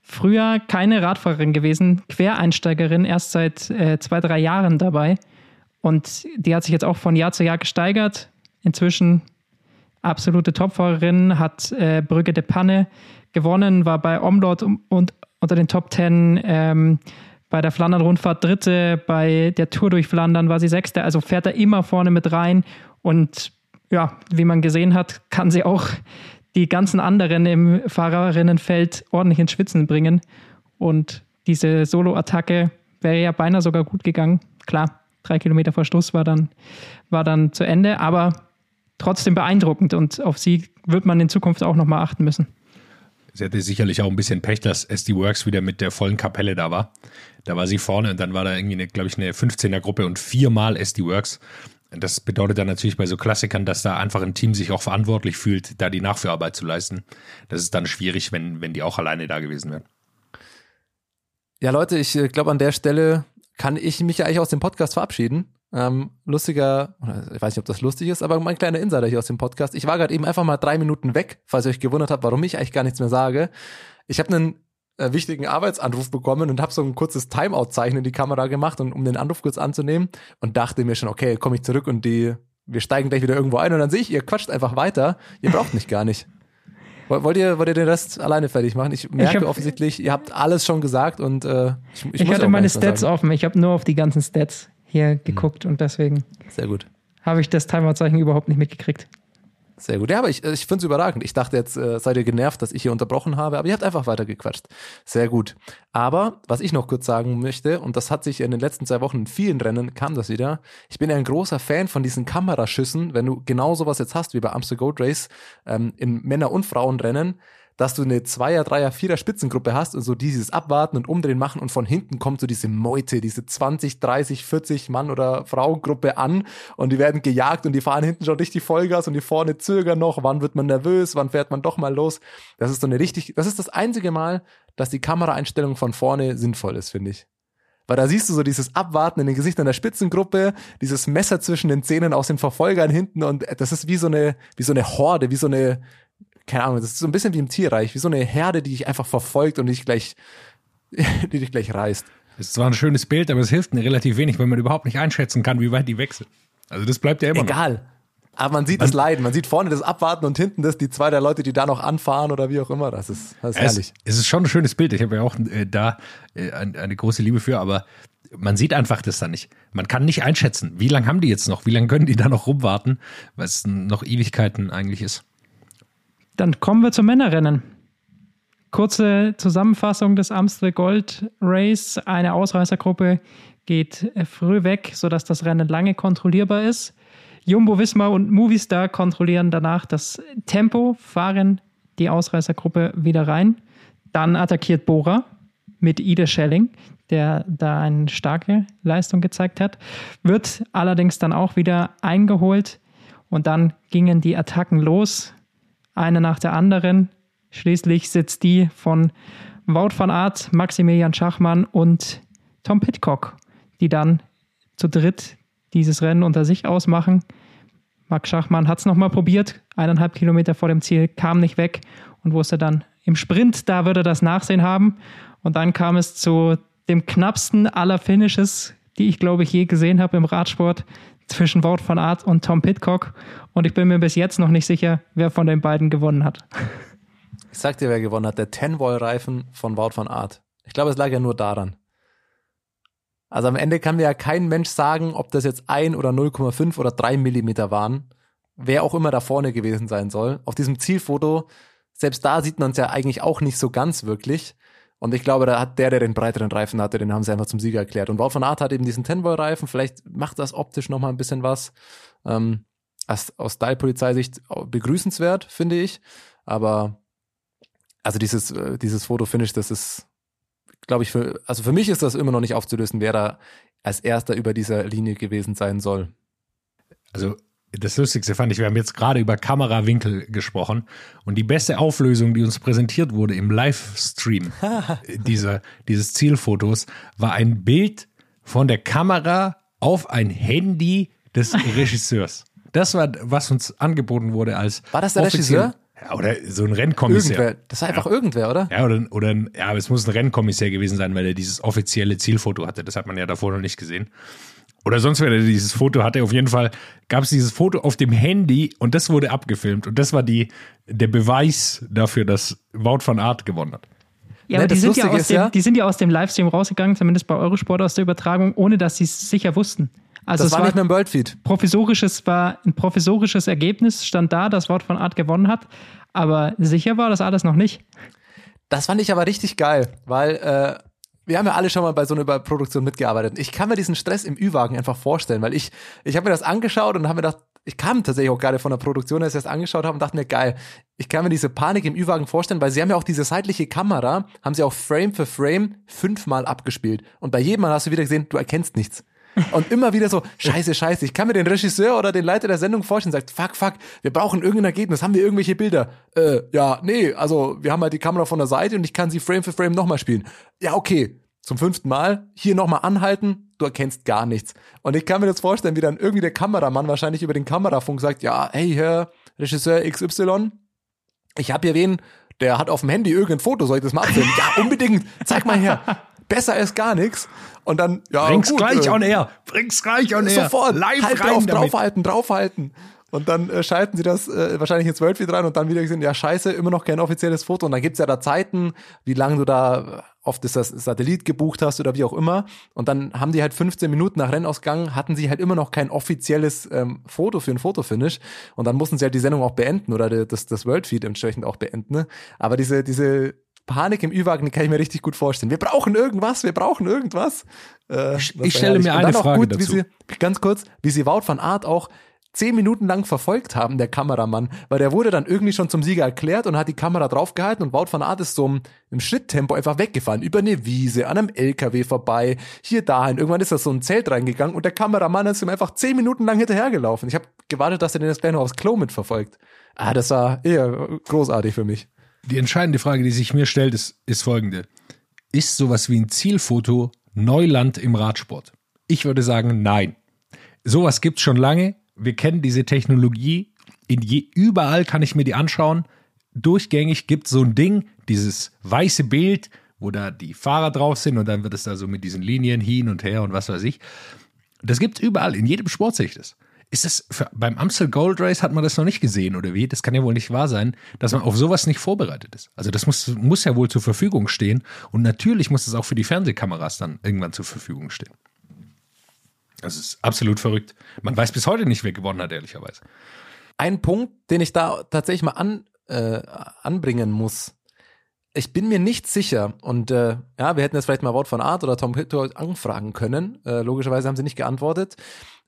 S3: früher keine Radfahrerin gewesen, Quereinsteigerin, erst seit äh, zwei, drei Jahren dabei. Und die hat sich jetzt auch von Jahr zu Jahr gesteigert. Inzwischen absolute Topfahrerin, hat äh, Brügge de Panne gewonnen, war bei Omlot und unter den Top Ten. Ähm, bei der Flandern-Rundfahrt Dritte, bei der Tour durch Flandern war sie Sechste, also fährt er immer vorne mit rein. Und ja, wie man gesehen hat, kann sie auch die ganzen anderen im Fahrerinnenfeld ordentlich ins Schwitzen bringen. Und diese Solo-Attacke wäre ja beinahe sogar gut gegangen. Klar, drei Kilometer Schluss war dann, war dann zu Ende, aber trotzdem beeindruckend und auf sie wird man in Zukunft auch nochmal achten müssen.
S5: Sie hatte sicherlich auch ein bisschen Pech, dass SD Works wieder mit der vollen Kapelle da war. Da war sie vorne und dann war da irgendwie, glaube ich, eine 15er-Gruppe und viermal SD Works. Das bedeutet dann natürlich bei so Klassikern, dass da einfach ein Team sich auch verantwortlich fühlt, da die Nachführarbeit zu leisten. Das ist dann schwierig, wenn, wenn die auch alleine da gewesen wären.
S4: Ja, Leute, ich äh, glaube, an der Stelle kann ich mich ja eigentlich aus dem Podcast verabschieden. Ähm, lustiger, ich weiß nicht, ob das lustig ist, aber mein kleiner Insider hier aus dem Podcast. Ich war gerade eben einfach mal drei Minuten weg, falls ihr euch gewundert habt, warum ich eigentlich gar nichts mehr sage. Ich habe einen äh, wichtigen Arbeitsanruf bekommen und habe so ein kurzes Timeout-Zeichen in die Kamera gemacht, und, um den Anruf kurz anzunehmen und dachte mir schon, okay, komme ich zurück und die, wir steigen gleich wieder irgendwo ein und dann sehe ich, ihr quatscht einfach weiter. Ihr braucht mich gar nicht. Wollt ihr, wollt ihr den Rest alleine fertig machen? Ich merke ich hab, offensichtlich, ihr habt alles schon gesagt und äh,
S3: ich, ich, ich hatte meine Stats offen. Ich habe nur auf die ganzen Stats hier geguckt mhm. und deswegen.
S4: Sehr gut.
S3: Habe ich das Timeout-Zeichen überhaupt nicht mitgekriegt.
S4: Sehr gut. Ja, aber ich, ich finde es überragend. Ich dachte jetzt, äh, seid ihr genervt, dass ich hier unterbrochen habe, aber ihr habt einfach weitergequatscht. Sehr gut. Aber was ich noch kurz sagen möchte, und das hat sich in den letzten zwei Wochen in vielen Rennen, kam das wieder. Ich bin ja ein großer Fan von diesen Kameraschüssen, wenn du genau sowas jetzt hast wie bei Amstel Gold Race ähm, in Männer- und Frauenrennen dass du eine Zweier-, Dreier-, Vierer Spitzengruppe hast und so dieses Abwarten und Umdrehen machen und von hinten kommt so diese Meute, diese 20, 30, 40 Mann- oder Frauengruppe an und die werden gejagt und die fahren hinten schon richtig Vollgas und die vorne zögern noch, wann wird man nervös, wann fährt man doch mal los. Das ist so eine richtig, das ist das einzige Mal, dass die Kameraeinstellung von vorne sinnvoll ist, finde ich. Weil da siehst du so dieses Abwarten in den Gesichtern der Spitzengruppe, dieses Messer zwischen den Zähnen aus den Verfolgern hinten und das ist wie so eine, wie so eine Horde, wie so eine, keine Ahnung, das ist so ein bisschen wie im Tierreich, wie so eine Herde, die dich einfach verfolgt und dich gleich, die dich gleich reißt.
S5: Das ist zwar ein schönes Bild, aber es hilft mir relativ wenig, wenn man überhaupt nicht einschätzen kann, wie weit die wechseln. Also das bleibt ja immer
S4: Egal. Noch. Aber man sieht das Leiden, man sieht vorne das Abwarten und hinten das, die zwei der Leute, die da noch anfahren oder wie auch immer. Das ist, das ist herrlich.
S5: Es, es ist schon ein schönes Bild. Ich habe ja auch äh, da äh, eine, eine große Liebe für, aber man sieht einfach das da nicht. Man kann nicht einschätzen, wie lange haben die jetzt noch, wie lange können die da noch rumwarten, weil es noch Ewigkeiten eigentlich ist.
S3: Dann kommen wir zum Männerrennen. Kurze Zusammenfassung des Amstel Gold Race. Eine Ausreißergruppe geht früh weg, sodass das Rennen lange kontrollierbar ist. Jumbo Wismar und Movistar kontrollieren danach das Tempo, fahren die Ausreißergruppe wieder rein. Dann attackiert Bora mit Ide Schelling, der da eine starke Leistung gezeigt hat, wird allerdings dann auch wieder eingeholt und dann gingen die Attacken los eine nach der anderen. Schließlich sitzt die von Wout van Aert, Maximilian Schachmann und Tom Pitcock, die dann zu dritt dieses Rennen unter sich ausmachen. Max Schachmann hat es nochmal probiert, eineinhalb Kilometer vor dem Ziel, kam nicht weg und wusste dann im Sprint, da würde das Nachsehen haben. Und dann kam es zu dem knappsten aller Finishes, die ich glaube ich je gesehen habe im Radsport zwischen Wout van Aert und Tom Pitcock. Und ich bin mir bis jetzt noch nicht sicher, wer von den beiden gewonnen hat.
S4: Ich sag dir, wer gewonnen hat. Der Ten-Wall-Reifen von Wout van Aert. Ich glaube, es lag ja nur daran. Also am Ende kann mir ja kein Mensch sagen, ob das jetzt ein oder 0,5 oder 3 Millimeter waren. Wer auch immer da vorne gewesen sein soll. Auf diesem Zielfoto selbst da sieht man es ja eigentlich auch nicht so ganz wirklich. Und ich glaube, da hat der, der den breiteren Reifen hatte, den haben sie einfach zum Sieger erklärt. Und Wout von Art hat eben diesen Tenboy-Reifen. Vielleicht macht das optisch nochmal ein bisschen was. Ähm, aus, aus Style-Polizeisicht begrüßenswert, finde ich. Aber also dieses, äh, dieses Foto-Finish, das ist, glaube ich, für, also für mich ist das immer noch nicht aufzulösen, wer da als erster über dieser Linie gewesen sein soll.
S5: Also das Lustigste fand ich, wir haben jetzt gerade über Kamerawinkel gesprochen und die beste Auflösung, die uns präsentiert wurde im Livestream dieser, dieses Zielfotos, war ein Bild von der Kamera auf ein Handy des Regisseurs. Das war, was uns angeboten wurde als.
S4: War das der Regisseur?
S5: Ja, oder so ein Rennkommissär.
S4: Irgendwer. Das war einfach ja. irgendwer, oder?
S5: Ja, oder, oder ja, aber es muss ein Rennkommissär gewesen sein, weil er dieses offizielle Zielfoto hatte. Das hat man ja davor noch nicht gesehen. Oder sonst, wenn er dieses Foto hatte, auf jeden Fall gab es dieses Foto auf dem Handy und das wurde abgefilmt. Und das war die, der Beweis dafür, dass Wout van Art gewonnen hat.
S3: Ja, aber die sind ja, aus dem, ja, die sind ja aus dem Livestream rausgegangen, zumindest bei Eurosport aus der Übertragung, ohne dass sie es sicher wussten.
S4: Also das war, war nicht mehr im Worldfeed.
S3: Provisorisches war ein provisorisches Ergebnis, stand da, das Wort von Art gewonnen hat, aber sicher war das alles noch nicht.
S4: Das fand ich aber richtig geil, weil äh, wir haben ja alle schon mal bei so einer Produktion mitgearbeitet. Ich kann mir diesen Stress im Ü-Wagen einfach vorstellen, weil ich, ich habe mir das angeschaut und habe mir gedacht, ich kam tatsächlich auch gerade von der Produktion, als ich das angeschaut habe und dachte mir, geil, ich kann mir diese Panik im Ü-Wagen vorstellen, weil sie haben ja auch diese seitliche Kamera, haben sie auch Frame für Frame fünfmal abgespielt. Und bei jedem Mal hast du wieder gesehen, du erkennst nichts. Und immer wieder so, scheiße, scheiße. Ich kann mir den Regisseur oder den Leiter der Sendung vorstellen, sagt, fuck, fuck, wir brauchen irgendein Ergebnis. Haben wir irgendwelche Bilder? Äh, ja, nee, also wir haben halt die Kamera von der Seite und ich kann sie Frame für Frame nochmal spielen. Ja, okay. Zum fünften Mal, hier nochmal anhalten, du erkennst gar nichts. Und ich kann mir das vorstellen, wie dann irgendwie der Kameramann wahrscheinlich über den Kamerafunk sagt, ja, hey, Herr Regisseur XY, ich habe hier wen, der hat auf dem Handy irgendein Foto, soll ich das mal abfilmen? ja, unbedingt, zeig mal her. Besser als gar nichts. Und dann, ja.
S5: Bring's
S4: gut,
S5: gleich äh, on air. Bring's gleich on air.
S4: Sofort. Live halt rein auf, damit. draufhalten, draufhalten. Und dann äh, schalten sie das äh, wahrscheinlich ins Worldfeed rein und dann wieder gesehen, ja scheiße, immer noch kein offizielles Foto. Und dann gibt's ja da Zeiten, wie lange du da oft ist das Satellit gebucht hast oder wie auch immer. Und dann haben die halt 15 Minuten nach Rennausgang, hatten sie halt immer noch kein offizielles ähm, Foto für ein Fotofinish. Und dann mussten sie halt die Sendung auch beenden oder das, das Worldfeed entsprechend auch beenden. Ne? Aber diese, diese Panik im Ü-Wagen kann ich mir richtig gut vorstellen. Wir brauchen irgendwas, wir brauchen irgendwas.
S5: Äh, ich, stelle mir eine Frage gut, dazu.
S4: Sie, ganz kurz, wie sie Wout van Art auch zehn Minuten lang verfolgt haben, der Kameramann, weil der wurde dann irgendwie schon zum Sieger erklärt und hat die Kamera draufgehalten und Wout van Art ist so im, im Schritttempo einfach weggefahren, über eine Wiese, an einem LKW vorbei, hier dahin. Irgendwann ist er so ein Zelt reingegangen und der Kameramann ist ihm einfach zehn Minuten lang hinterhergelaufen. Ich habe gewartet, dass er den jetzt gleich noch aufs Klo mitverfolgt. Ah, das war eher großartig für mich.
S5: Die entscheidende Frage, die sich mir stellt, ist, ist folgende. Ist sowas wie ein Zielfoto Neuland im Radsport? Ich würde sagen, nein. Sowas gibt's schon lange wir kennen diese Technologie. In je, überall kann ich mir die anschauen. Durchgängig gibt so ein Ding, dieses weiße Bild, wo da die Fahrer drauf sind und dann wird es da so mit diesen Linien hin und her und was weiß ich. Das gibt es überall, in jedem Sport sehe ich das. Ist das für, beim Amstel Gold Race hat man das noch nicht gesehen oder wie? Das kann ja wohl nicht wahr sein, dass man auf sowas nicht vorbereitet ist. Also das muss, muss ja wohl zur Verfügung stehen und natürlich muss es auch für die Fernsehkameras dann irgendwann zur Verfügung stehen. Das ist absolut verrückt. Man weiß bis heute nicht, wer gewonnen hat, ehrlicherweise.
S4: Ein Punkt, den ich da tatsächlich mal an, äh, anbringen muss. Ich bin mir nicht sicher und äh, ja, wir hätten jetzt vielleicht mal Wort von Art oder Tom Hittor anfragen können. Äh, logischerweise haben sie nicht geantwortet,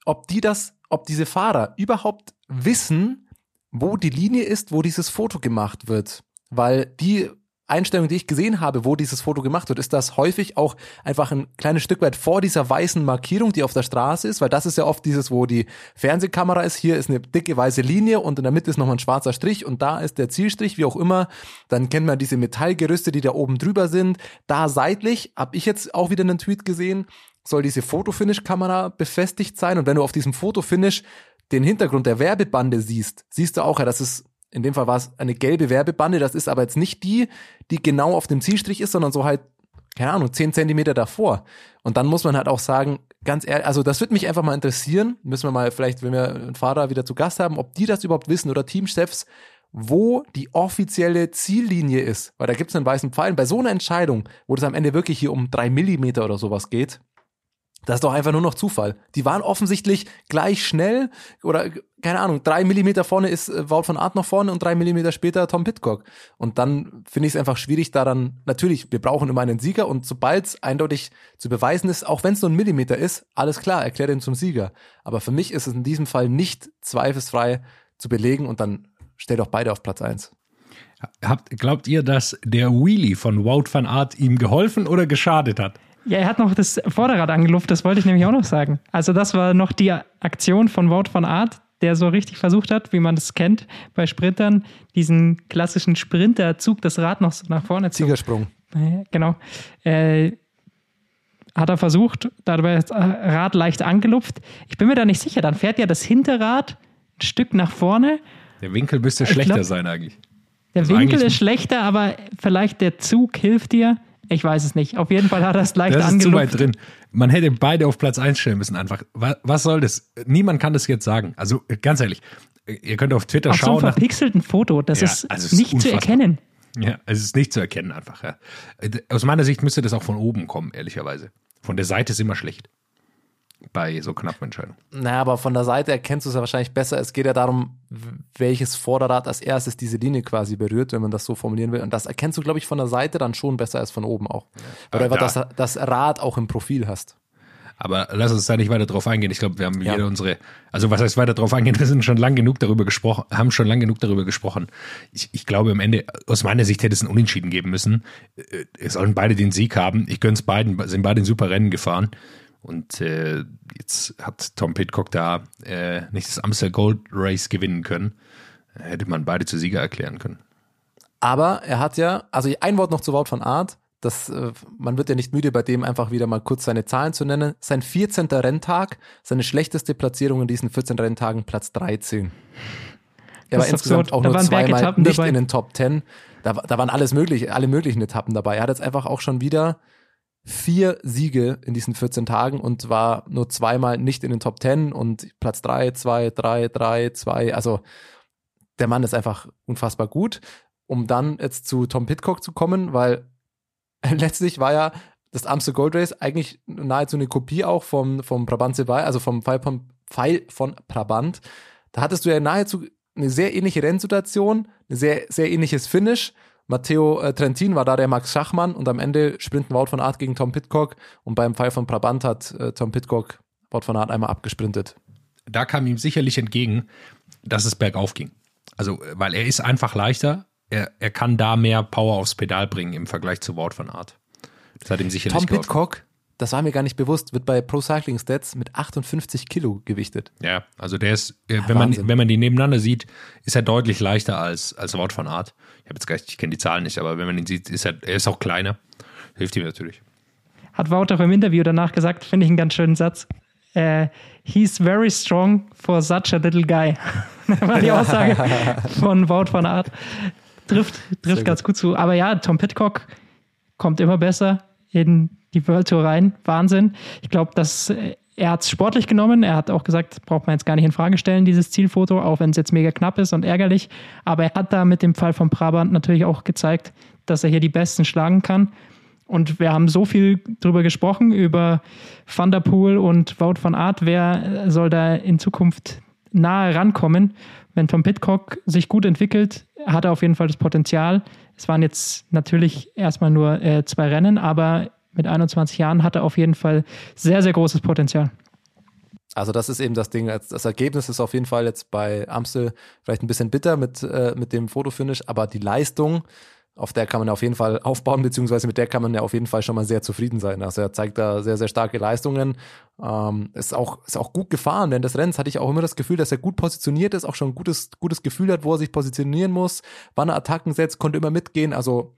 S4: ob die das, ob diese Fahrer überhaupt wissen, wo die Linie ist, wo dieses Foto gemacht wird. Weil die Einstellung, die ich gesehen habe, wo dieses Foto gemacht wird, ist das häufig auch einfach ein kleines Stück weit vor dieser weißen Markierung, die auf der Straße ist, weil das ist ja oft dieses, wo die Fernsehkamera ist. Hier ist eine dicke weiße Linie und in der Mitte ist nochmal ein schwarzer Strich und da ist der Zielstrich, wie auch immer. Dann kennt man diese Metallgerüste, die da oben drüber sind. Da seitlich, habe ich jetzt auch wieder einen Tweet gesehen, soll diese Fotofinish-Kamera befestigt sein und wenn du auf diesem Fotofinish den Hintergrund der Werbebande siehst, siehst du auch, ja, das ist in dem Fall war es eine gelbe Werbebande, das ist aber jetzt nicht die, die genau auf dem Zielstrich ist, sondern so halt, keine Ahnung, zehn Zentimeter davor. Und dann muss man halt auch sagen, ganz ehrlich, also das würde mich einfach mal interessieren, müssen wir mal vielleicht, wenn wir einen Fahrer wieder zu Gast haben, ob die das überhaupt wissen oder Teamchefs, wo die offizielle Ziellinie ist. Weil da gibt es einen weißen Pfeil. Bei so einer Entscheidung, wo das am Ende wirklich hier um drei Millimeter oder sowas geht, Das ist doch einfach nur noch Zufall. Die waren offensichtlich gleich schnell oder keine Ahnung, drei Millimeter vorne ist äh, Wout von Art noch vorne und drei Millimeter später Tom Pitcock. Und dann finde ich es einfach schwierig daran, natürlich, wir brauchen immer einen Sieger und sobald es eindeutig zu beweisen ist, auch wenn es nur ein Millimeter ist, alles klar, erkläre ihn zum Sieger. Aber für mich ist es in diesem Fall nicht zweifelsfrei zu belegen und dann stell doch beide auf Platz eins.
S5: Habt, glaubt ihr, dass der Wheelie von Wout van Art ihm geholfen oder geschadet hat?
S3: Ja, er hat noch das Vorderrad angeluft, das wollte ich nämlich auch noch sagen. Also das war noch die Aktion von Wout van Art, der so richtig versucht hat, wie man das kennt bei Sprintern, diesen klassischen Sprinterzug, das Rad noch so nach vorne zu.
S4: Siegersprung.
S3: Ja, Genau. Äh, hat er versucht, dabei das Rad leicht angelupft. Ich bin mir da nicht sicher. Dann fährt ja das Hinterrad ein Stück nach vorne.
S5: Der Winkel müsste schlechter
S3: glaub-
S5: sein eigentlich.
S3: Der
S5: Also
S3: Winkel
S5: eigentlich-
S3: ist schlechter, aber vielleicht der Zug hilft dir. Ich weiß es nicht. Auf jeden Fall hat er es leicht
S5: Das ist zu weit drin. Man hätte beide auf Platz 1 stellen müssen einfach. Was, was soll das? Niemand kann das jetzt sagen. Also ganz ehrlich, ihr könnt auf Twitter
S3: Auf so einem
S5: schauen. Nach,
S3: verpixelten Foto. Das
S5: Ja,
S3: ist
S5: also es ist
S3: nicht zu erkennen.
S5: ja, es ist nicht zu erkennen einfach. Ja. Aus meiner Sicht müsste das auch von oben kommen, ehrlicherweise. Von der Seite ist immer schlecht. Bei so knappen Entscheidungen.
S4: Naja, aber von der Seite erkennst du es ja wahrscheinlich besser. Es geht ja darum, welches Vorderrad als erstes diese Linie quasi berührt, wenn man das so formulieren will. Und das erkennst du, glaube ich, von der Seite dann schon besser als von oben auch.
S5: Aber
S4: einfach das, das Rad auch im Profil hast.
S5: Aber lass uns da nicht weiter drauf eingehen. Ich glaube, wir haben
S4: Ja.
S5: jeder unsere, also was heißt weiter drauf eingehen? Wir sind schon lang genug darüber gesprochen, haben schon lang genug darüber gesprochen. Ich, ich glaube, am Ende, aus meiner Sicht hätte es ein Unentschieden geben müssen. Äh, Es sollen beide den Sieg haben. Ich gönn's beiden, sind beide ein super Rennen gefahren. Und äh, jetzt hat Tom Pitcock da äh, nicht das Amstel Gold Race gewinnen können. Hätte man beide zu Sieger erklären können.
S4: Aber er hat ja, also ein Wort noch zu Wort von Art. Das, äh, man wird ja nicht müde, bei dem einfach wieder mal kurz seine Zahlen zu nennen. Sein 14. Renntag, seine schlechteste Platzierung in diesen 14 Renntagen, Platz 13. Er
S3: Das
S4: war insgesamt
S3: absurd.
S4: auch nur zweimal nicht
S3: dabei.
S4: in den Top 10. Da, da waren alles mögliche, alle möglichen Etappen dabei. Er hat jetzt einfach auch schon wieder vier Siege in diesen 14 Tagen und war nur zweimal nicht in den Top 10 und Platz 3, 2, 3, 3, 2. Also der Mann ist einfach unfassbar gut. Um dann jetzt zu Tom Pitcock zu kommen, weil letztlich war ja das Amstel Gold Race eigentlich nahezu eine Kopie auch vom, vom Brabant Sebay, also vom Pfeil von, Pfeil von Brabant. Da hattest du ja nahezu eine sehr ähnliche Rennsituation, ein sehr, sehr ähnliches Finish. Matteo äh, Trentin war da der Max Schachmann und am Ende sprinten Wout von Art gegen Tom Pitcock und beim Pfeil von Brabant hat äh, Tom Pitcock Wout von Art einmal abgesprintet.
S5: da kam ihm sicherlich entgegen, dass es bergauf ging. Also, äh, weil er ist einfach leichter. Er, er kann da mehr Power aufs Pedal bringen im Vergleich zu Wort von Art. Das hat ihm sicherlich
S4: Tom
S5: geholfen.
S4: Pitcock, das war mir gar nicht bewusst, wird bei Pro Cycling Stats mit 58 Kilo gewichtet.
S5: Ja, also der ist, äh, wenn, man, wenn man die nebeneinander sieht, ist er deutlich leichter als, als Wort von Art. Ich habe jetzt gar nicht, ich kenne die Zahlen nicht, aber wenn man ihn sieht, ist er, er ist auch kleiner. Hilft ihm natürlich.
S3: Hat Wout auch im Interview danach gesagt, finde ich einen ganz schönen Satz. Äh, he's very strong for such a little guy. Das war die Aussage von Wout von Art. Trifft, trifft
S4: Sehr
S3: ganz gut zu. Aber ja, Tom Pitcock kommt immer besser in die World Tour rein. Wahnsinn. Ich glaube, dass äh, er hat es sportlich genommen. Er hat auch gesagt, braucht man jetzt gar nicht in Frage stellen, dieses Zielfoto, auch wenn es jetzt mega knapp ist und ärgerlich. Aber er hat da mit dem Fall von Brabant natürlich auch gezeigt, dass er hier die Besten schlagen kann. Und wir haben so viel drüber gesprochen, über Van der Poel und Wout van Aert. Wer soll da in Zukunft nahe rankommen? Wenn Tom Pitcock sich gut entwickelt, hat er auf jeden Fall das Potenzial. Es waren jetzt natürlich erstmal nur äh, zwei Rennen, aber mit 21 Jahren hat er auf jeden Fall sehr, sehr großes Potenzial.
S4: Also das ist eben das Ding. Das Ergebnis ist auf jeden Fall jetzt bei Amstel vielleicht ein bisschen bitter mit, äh, mit dem Fotofinish, aber die Leistung, auf der kann man auf jeden Fall aufbauen, beziehungsweise mit der kann man ja auf jeden Fall schon mal sehr zufrieden sein. Also er zeigt da sehr, sehr starke Leistungen. Ähm, ist, auch, ist auch gut gefahren, denn des Rennens hatte ich auch immer das Gefühl, dass er gut positioniert ist, auch schon ein gutes, gutes Gefühl hat, wo er sich positionieren muss, wann er Attacken setzt, konnte immer mitgehen. Also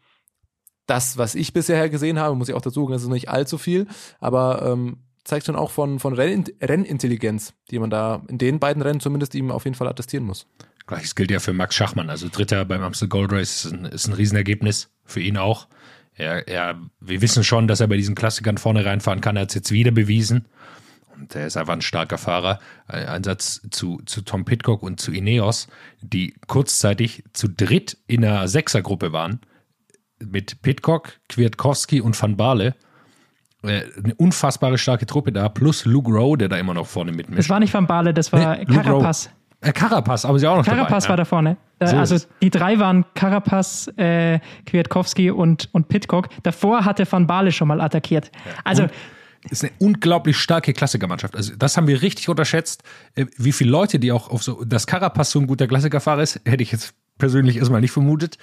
S4: das, was ich bisher gesehen habe, muss ich auch dazu sagen, das ist nicht allzu viel, aber ähm, zeigt schon auch von, von Renn Rennintelligenz, die man da in den beiden Rennen zumindest ihm auf jeden Fall attestieren muss.
S5: Gleiches gilt ja für Max Schachmann. Also Dritter beim Amstel Gold Race ist ein, ist ein Riesenergebnis für ihn auch. Er, er, wir wissen schon, dass er bei diesen Klassikern vorne reinfahren kann. Er hat es jetzt wieder bewiesen. Und er ist einfach ein starker Fahrer. Ein ein Satz zu, zu Tom Pitcock und zu Ineos, die kurzzeitig zu dritt in einer Sechsergruppe waren. Mit Pitcock, Kwiatkowski und Van Baarle. äh, eine unfassbare starke Truppe da, plus Luke Rowe, der da immer noch vorne mitmischt.
S3: Das war nicht Van Bale, das war
S5: Nee,
S3: Carapaz.
S5: Äh, Carapaz, aber sie auch noch
S3: Carapaz
S5: dabei.
S3: war da vorne. Äh,
S5: So
S3: also die drei waren Carapaz, äh, Kwiatkowski und, und Pitcock. Davor hatte Van Bale schon mal attackiert. Also
S5: ist eine unglaublich starke Klassikermannschaft. Also das haben wir richtig unterschätzt. Äh, Wie viele Leute, die auch auf so, dass Carapaz so ein guter Klassikerfahrer ist, hätte ich jetzt persönlich erstmal nicht vermutet.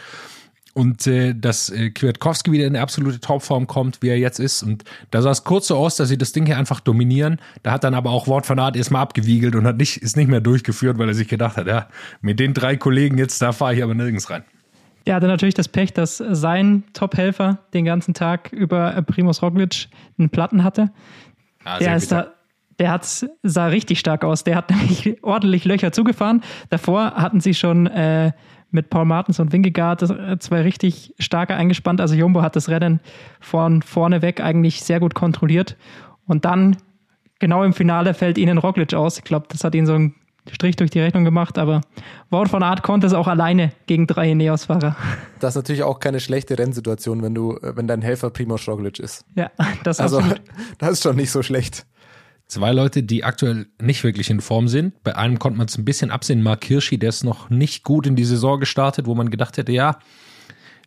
S5: Und äh, dass äh, Kwiatkowski wieder in eine absolute Topform kommt, wie er jetzt ist. Und da sah es kurz so aus, dass sie das Ding hier einfach dominieren. Da hat dann aber auch Wort von Art erstmal abgewiegelt und hat nicht, ist nicht mehr durchgeführt, weil er sich gedacht hat, ja, mit den drei Kollegen jetzt, da fahre ich aber nirgends rein.
S3: er hatte natürlich das Pech, dass sein Top-Helfer den ganzen Tag über äh, Primus Roglic einen Platten hatte.
S5: Ah,
S3: Der, ist
S5: bitter.
S3: da, der hat, sah richtig stark aus. Der hat nämlich ordentlich Löcher zugefahren. Davor hatten sie schon äh, mit Paul Martens und Wingegaard äh, zwei richtig starke eingespannt. Also Jumbo hat das Rennen von vorne weg eigentlich sehr gut kontrolliert. Und dann, genau im Finale, fällt ihnen Roglic aus. Ich glaube, das hat ihn so einen Strich durch die Rechnung gemacht. Aber Wout von Art konnte es auch alleine gegen drei Ineos-Fahrer.
S4: Das ist natürlich auch keine schlechte Rennsituation, wenn du, äh, wenn dein Helfer Primoz Roglic ist.
S3: Ja, das
S4: Also,
S3: absolut.
S4: das ist schon nicht so schlecht.
S5: Zwei Leute, die aktuell nicht wirklich in Form sind. Bei einem konnte man es ein bisschen absehen. Mark Hirschi, der ist noch nicht gut in die Saison gestartet, wo man gedacht hätte, ja,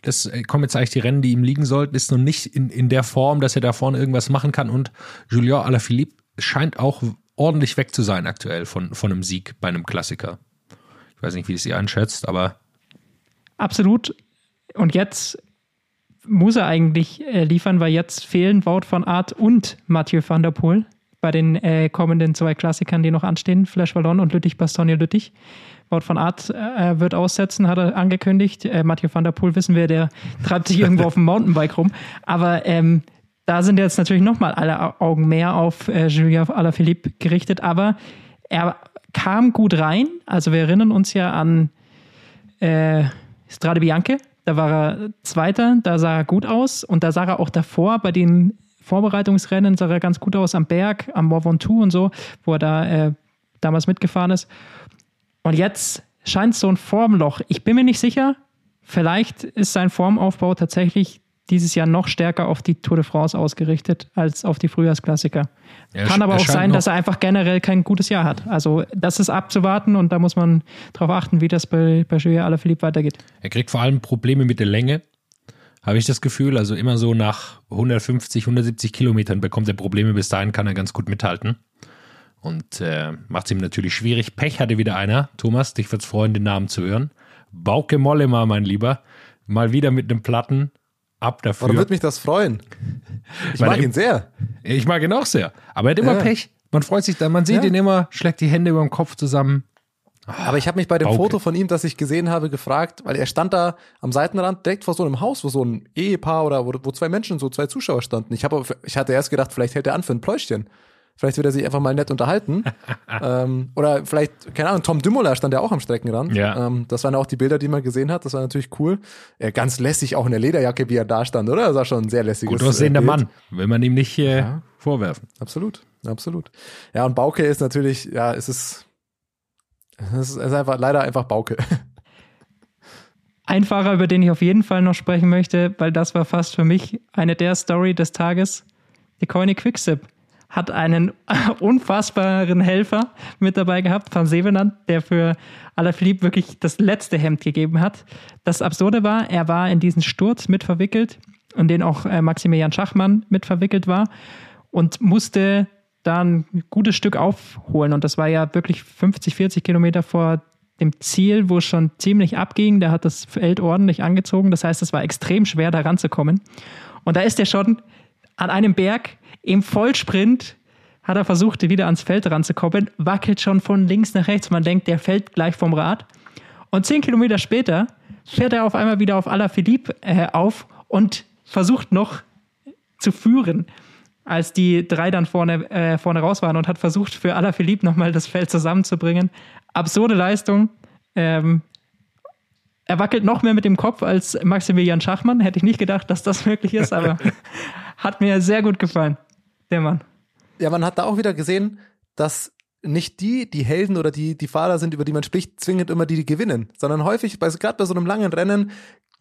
S5: das äh, kommen jetzt eigentlich die Rennen, die ihm liegen sollten, ist noch nicht in, in der Form, dass er da vorne irgendwas machen kann. Und Julien Alaphilippe scheint auch ordentlich weg zu sein aktuell von, von einem Sieg bei einem Klassiker. Ich weiß nicht, wie es ihr einschätzt, aber
S3: Absolut. Und jetzt muss er eigentlich äh, liefern, weil jetzt fehlen Wout von Art und Mathieu van der Poel bei den äh, kommenden zwei Klassikern, die noch anstehen, Flash Wallon und Lüttich Bastogne Lüttich. Wout von Art äh, wird aussetzen, hat er angekündigt. Äh, Mathieu van der Poel wissen wir, der treibt sich irgendwo auf dem Mountainbike rum. Aber ähm, da sind jetzt natürlich nochmal alle Augen mehr auf äh, Julien Alaphilippe gerichtet. Aber er kam gut rein. Also wir erinnern uns ja an äh, Strade Bianche. Da war er Zweiter, da sah er gut aus. Und da sah er auch davor bei den Vorbereitungsrennen, sah er ganz gut aus am Berg, am Mont Ventoux und so, wo er da äh, damals mitgefahren ist. Und jetzt scheint so ein Formloch. Ich bin mir nicht sicher. Vielleicht ist sein Formaufbau tatsächlich dieses Jahr noch stärker auf die Tour de France ausgerichtet als auf die Frühjahrsklassiker.
S5: Er
S3: Kann aber
S5: er
S3: auch sein, dass er einfach generell kein gutes Jahr hat. Also das ist abzuwarten und da muss man darauf achten, wie das bei, bei Julien Alaphilippe weitergeht.
S5: Er kriegt vor allem Probleme mit der Länge, habe ich das Gefühl. Also immer so nach 150, 170 Kilometern bekommt er Probleme. Bis dahin kann er ganz gut mithalten. Und äh, macht es ihm natürlich schwierig. Pech hatte wieder einer. Thomas, dich wird's freuen, den Namen zu hören. Bauke Mollema, mein Lieber. Mal wieder mit einem Platten. Ab dafür.
S4: Warum würde mich das freuen? Ich mag ihn sehr.
S5: ich mag ihn auch sehr. Aber er hat immer
S4: Ja.
S5: Pech. Man freut sich dann, man sieht
S4: Ja.
S5: ihn immer, schlägt die Hände über dem Kopf zusammen.
S4: Aber ich habe mich bei dem
S5: Bauke.
S4: Foto von ihm, das ich gesehen habe, gefragt, weil er stand da am Seitenrand direkt vor so einem Haus, wo so ein Ehepaar oder wo, wo zwei Menschen, so zwei Zuschauer standen. Ich, habe, ich hatte erst gedacht, vielleicht hält er an für ein Pläuschchen. Vielleicht wird er sich einfach mal nett unterhalten. ähm, oder vielleicht, keine Ahnung, Tom Dümmler stand ja auch am Streckenrand.
S5: Ja.
S4: Ähm, das waren auch die Bilder, die man gesehen hat. Das war natürlich cool. Äh, ganz lässig auch in der Lederjacke, wie er da stand, oder? Das war schon ein sehr lässiges
S5: Gut aussehender
S4: äh, Bild.
S5: Mann. Will man ihm nicht äh,
S4: Ja.
S5: vorwerfen.
S4: Absolut, absolut. Ja, und Bauke ist natürlich, ja, es ist, es ist, einfach, leider einfach Bauke.
S3: Ein Fahrer, über den ich auf jeden Fall noch sprechen möchte, weil das war fast für mich eine der Story des Tages. Die Coine Quickstep hat einen unfassbaren Helfer mit dabei gehabt, Van Sevenand, der für Alaphilippe wirklich das letzte Hemd gegeben hat. Das Absurde war, er war in diesen Sturz mit verwickelt, in den auch äh, Maximilian Schachmann mit verwickelt war und musste dann ein gutes Stück aufholen. Und das war ja wirklich 50, 40 Kilometer vor dem Ziel, wo es schon ziemlich abging. Der hat das Feld ordentlich angezogen. Das heißt, es war extrem schwer, da ranzukommen. Und da ist er schon an einem Berg im Vollsprint, hat er versucht, wieder ans Feld ranzukommen, wackelt schon von links nach rechts. Man denkt, der fällt gleich vom Rad. Und zehn Kilometer später fährt er auf einmal wieder auf Alaphilippe äh, auf und versucht noch zu führen, als die drei dann vorne, äh, vorne raus waren und hat versucht, für Alaphilippe nochmal das Feld zusammenzubringen. Absurde Leistung. Ähm, er wackelt noch mehr mit dem Kopf als Maximilian Schachmann. Hätte ich nicht gedacht, dass das möglich ist, aber hat mir sehr gut gefallen, der Mann.
S4: Ja, man hat da auch wieder gesehen, dass nicht die, die Helden oder die, die Fahrer sind, über die man spricht, zwingend immer die, die gewinnen, sondern häufig, bei, gerade bei so einem langen Rennen,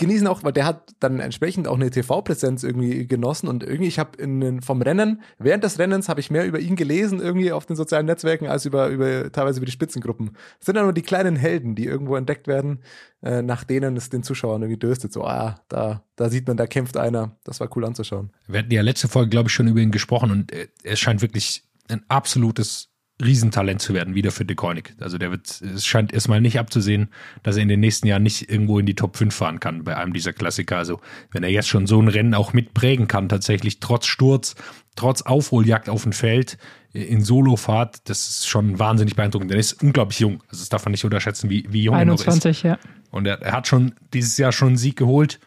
S4: genieße ihn auch, weil der hat dann entsprechend auch eine TV-Präsenz irgendwie genossen und irgendwie, ich habe vom Rennen, während des Rennens habe ich mehr über ihn gelesen irgendwie auf den sozialen Netzwerken als über, über teilweise über die Spitzengruppen. Das sind dann nur die kleinen Helden, die irgendwo entdeckt werden, äh, nach denen es den Zuschauern irgendwie dürstet. So, ah, da, da sieht man, da kämpft einer. Das war cool anzuschauen.
S5: Wir hatten ja letzte Folge, glaube ich, schon über ihn gesprochen und er scheint wirklich ein absolutes Riesentalent zu werden, wieder für De Koenig. Also der wird, es scheint erstmal nicht abzusehen, dass er in den nächsten Jahren nicht irgendwo in die Top 5 fahren kann bei einem dieser Klassiker. Also wenn er jetzt schon so ein Rennen auch mitprägen kann, tatsächlich trotz Sturz, trotz Aufholjagd auf dem Feld, in Solofahrt, das ist schon wahnsinnig beeindruckend. Der ist unglaublich jung. Also das darf man nicht unterschätzen, wie, wie jung
S3: 21, er noch ist. ja.
S5: Und er, er hat schon dieses Jahr schon einen Sieg geholt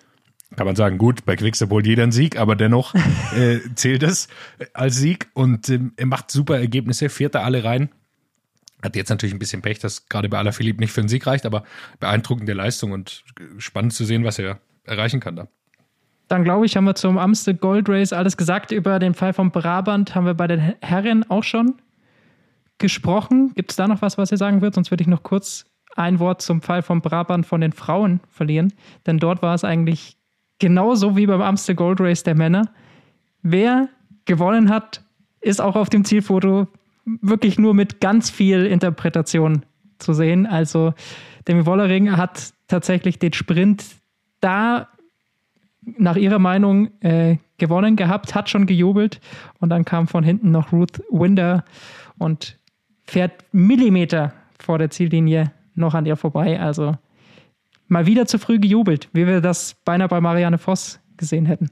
S5: kann man sagen, gut, bei Quickstep holt jeder einen Sieg, aber dennoch äh, zählt es als Sieg und ähm, er macht super Ergebnisse, fährt da alle rein. Hat jetzt natürlich ein bisschen Pech, dass gerade bei Alaphilippe nicht für einen Sieg reicht, aber beeindruckende Leistung und spannend zu sehen, was er erreichen kann da.
S3: Dann glaube ich, haben wir zum Amstel Gold Race alles gesagt. Über den Fall von Brabant haben wir bei den Herren auch schon gesprochen. Gibt es da noch was, was ihr sagen würdet? Sonst würde ich noch kurz ein Wort zum Fall von Brabant von den Frauen verlieren. Denn dort war es eigentlich genauso wie beim Amstel Gold Race der Männer. Wer gewonnen hat, ist auch auf dem Zielfoto wirklich nur mit ganz viel Interpretation zu sehen. Also Demi Wollering hat tatsächlich den Sprint da nach ihrer Meinung äh, gewonnen gehabt, hat schon gejubelt und dann kam von hinten noch Ruth Winder und fährt Millimeter vor der Ziellinie noch an ihr vorbei. Also mal wieder zu früh gejubelt, wie wir das beinahe bei Marianne Voss gesehen hätten.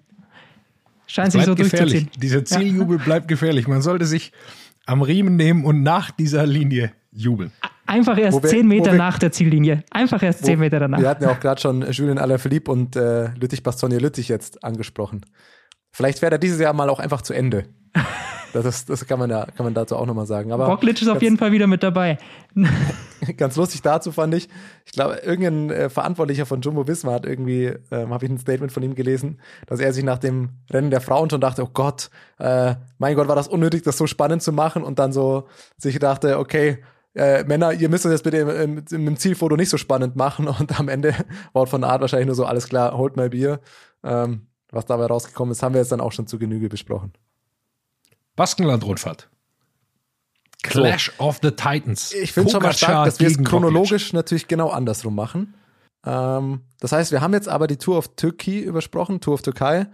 S3: Scheint sich so
S5: gefährlich.
S3: durchzuziehen.
S5: Dieser Zieljubel ja. bleibt gefährlich. Man sollte sich am Riemen nehmen und nach dieser Linie jubeln.
S3: Einfach erst wir, zehn Meter wir, nach der Ziellinie. Einfach erst wo, zehn Meter danach.
S4: Wir hatten ja auch gerade schon Julien Alaphilippe und äh, Lüttich Bastogne Lüttich jetzt angesprochen. Vielleicht fährt er dieses Jahr mal auch einfach zu Ende. Das, das kann man ja, kann man dazu auch nochmal sagen. Aber
S3: Roglic ist auf jeden Fall wieder mit dabei.
S4: ganz lustig dazu fand ich, ich glaube, irgendein äh, Verantwortlicher von Jumbo Visma hat irgendwie, ähm, habe ich ein Statement von ihm gelesen, dass er sich nach dem Rennen der Frauen schon dachte, oh Gott, äh, mein Gott, war das unnötig, das so spannend zu machen und dann so sich dachte, okay, äh, Männer, ihr müsst das bitte im, im, im, Zielfoto nicht so spannend machen und am Ende Wort von Art wahrscheinlich nur so, alles klar, holt mal Bier. Ähm, was dabei rausgekommen ist, haben wir jetzt dann auch schon zu Genüge besprochen.
S5: Baskenland-Rundfahrt. Clash so. of the Titans.
S4: Ich finde schon mal stark, dass wir es chronologisch Roglic. natürlich genau andersrum machen. Ähm, das heißt, wir haben jetzt aber die Tour of Turkey übersprochen, Tour of Türkei.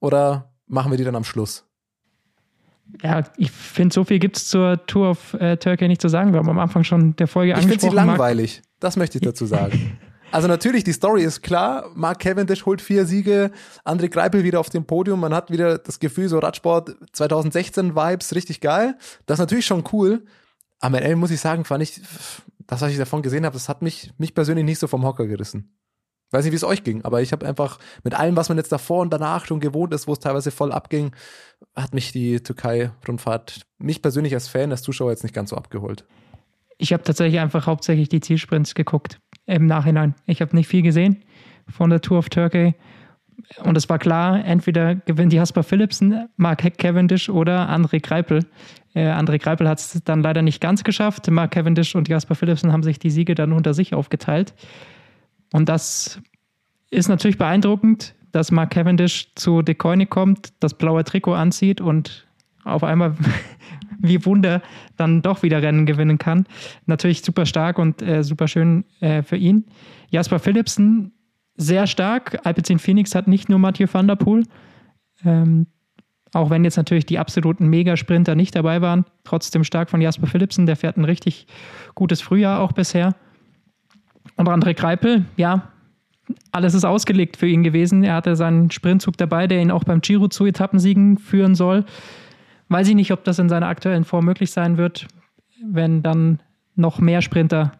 S4: Oder machen wir die dann am Schluss?
S3: Ja, ich finde, so viel gibt es zur Tour of äh, Turkey nicht zu sagen. Wir haben am Anfang schon der Folge ich angesprochen. Ich finde
S4: sie langweilig. Das möchte ich dazu sagen. Also natürlich, die Story ist klar. Mark Cavendish holt vier Siege, André Greipel wieder auf dem Podium. Man hat wieder das Gefühl, so Radsport 2016 Vibes, richtig geil. Das ist natürlich schon cool. Am Ende muss ich sagen, fand ich, das, was ich davon gesehen habe, das hat mich, mich persönlich nicht so vom Hocker gerissen. Weiß nicht, wie es euch ging, aber ich habe einfach mit allem, was man jetzt davor und danach schon gewohnt ist, wo es teilweise voll abging, hat mich die Türkei-Rundfahrt, mich persönlich als Fan, als Zuschauer jetzt nicht ganz so abgeholt.
S3: Ich habe tatsächlich einfach hauptsächlich die Zielsprints geguckt im Nachhinein. Ich habe nicht viel gesehen von der Tour of Turkey. Und es war klar, entweder gewinnt Jasper Philipsen, Mark Cavendish oder André Greipel. Äh, André Greipel hat es dann leider nicht ganz geschafft. Mark Cavendish und Jasper Philipsen haben sich die Siege dann unter sich aufgeteilt. Und das ist natürlich beeindruckend, dass Mark Cavendish zu De kommt, das blaue Trikot anzieht und auf einmal wie Wunder dann doch wieder Rennen gewinnen kann. Natürlich super stark und äh, super schön äh, für ihn. Jasper Philipsen, sehr stark. Alpecin Phoenix hat nicht nur Mathieu van der Poel. Ähm, auch wenn jetzt natürlich die absoluten Megasprinter nicht dabei waren, trotzdem stark von Jasper Philipsen. Der fährt ein richtig gutes Frühjahr auch bisher. Und André Kreipel, ja, alles ist ausgelegt für ihn gewesen. Er hatte seinen Sprintzug dabei, der ihn auch beim Giro zu Etappensiegen führen soll. Weiß ich nicht, ob das in seiner aktuellen Form möglich sein wird, wenn dann noch mehr Sprinter,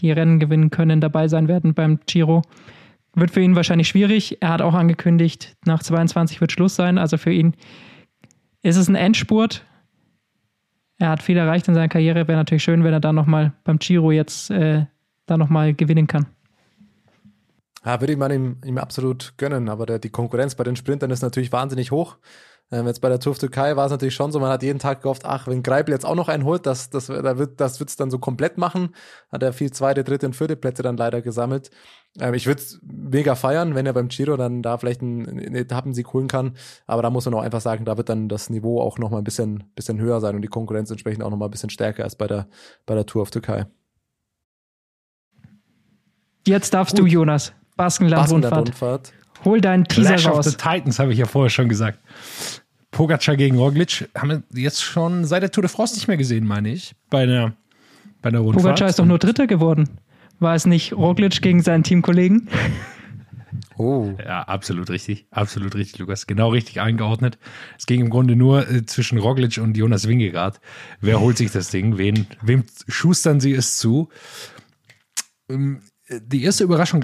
S3: die Rennen gewinnen können, dabei sein werden beim Giro. Wird für ihn wahrscheinlich schwierig. Er hat auch angekündigt, nach 22 wird Schluss sein. Also für ihn ist es ein Endspurt. Er hat viel erreicht in seiner Karriere. Wäre natürlich schön, wenn er dann nochmal beim Giro jetzt äh, da nochmal gewinnen kann.
S4: Ja, würde ich man ihm, ihm absolut gönnen, aber der, die Konkurrenz bei den Sprintern ist natürlich wahnsinnig hoch. Ähm, jetzt bei der Tour of Türkei war es natürlich schon so, man hat jeden Tag gehofft, ach, wenn Greipel jetzt auch noch einen holt, das, das, da wird, das wird's dann so komplett machen. Hat er viel zweite, dritte und vierte Plätze dann leider gesammelt. Ähm, ich würde mega feiern, wenn er beim Giro dann da vielleicht einen, einen Etappensieg holen kann. Aber da muss man auch einfach sagen, da wird dann das Niveau auch noch mal ein bisschen, bisschen höher sein und die Konkurrenz entsprechend auch noch mal ein bisschen stärker als bei der, bei der Tour of Türkei.
S3: Jetzt darfst Gut. du, Jonas. Baskenland-Rundfahrt.
S4: Baskenland
S3: Hol deinen Teaser
S5: Clash
S3: raus.
S5: of the Titans, habe ich ja vorher schon gesagt. Pogacar gegen Roglic haben wir jetzt schon seit der Tour de France nicht mehr gesehen, meine ich, bei der, bei der Rundfahrt.
S3: Pogacar ist doch nur Dritter geworden. War es nicht Roglic gegen seinen Teamkollegen?
S5: Oh. Ja, absolut richtig. Absolut richtig, Lukas. Genau richtig eingeordnet. Es ging im Grunde nur äh, zwischen Roglic und Jonas Wingegaard. Wer holt sich das Ding? Wen, wem schustern sie es zu? Ähm, die erste Überraschung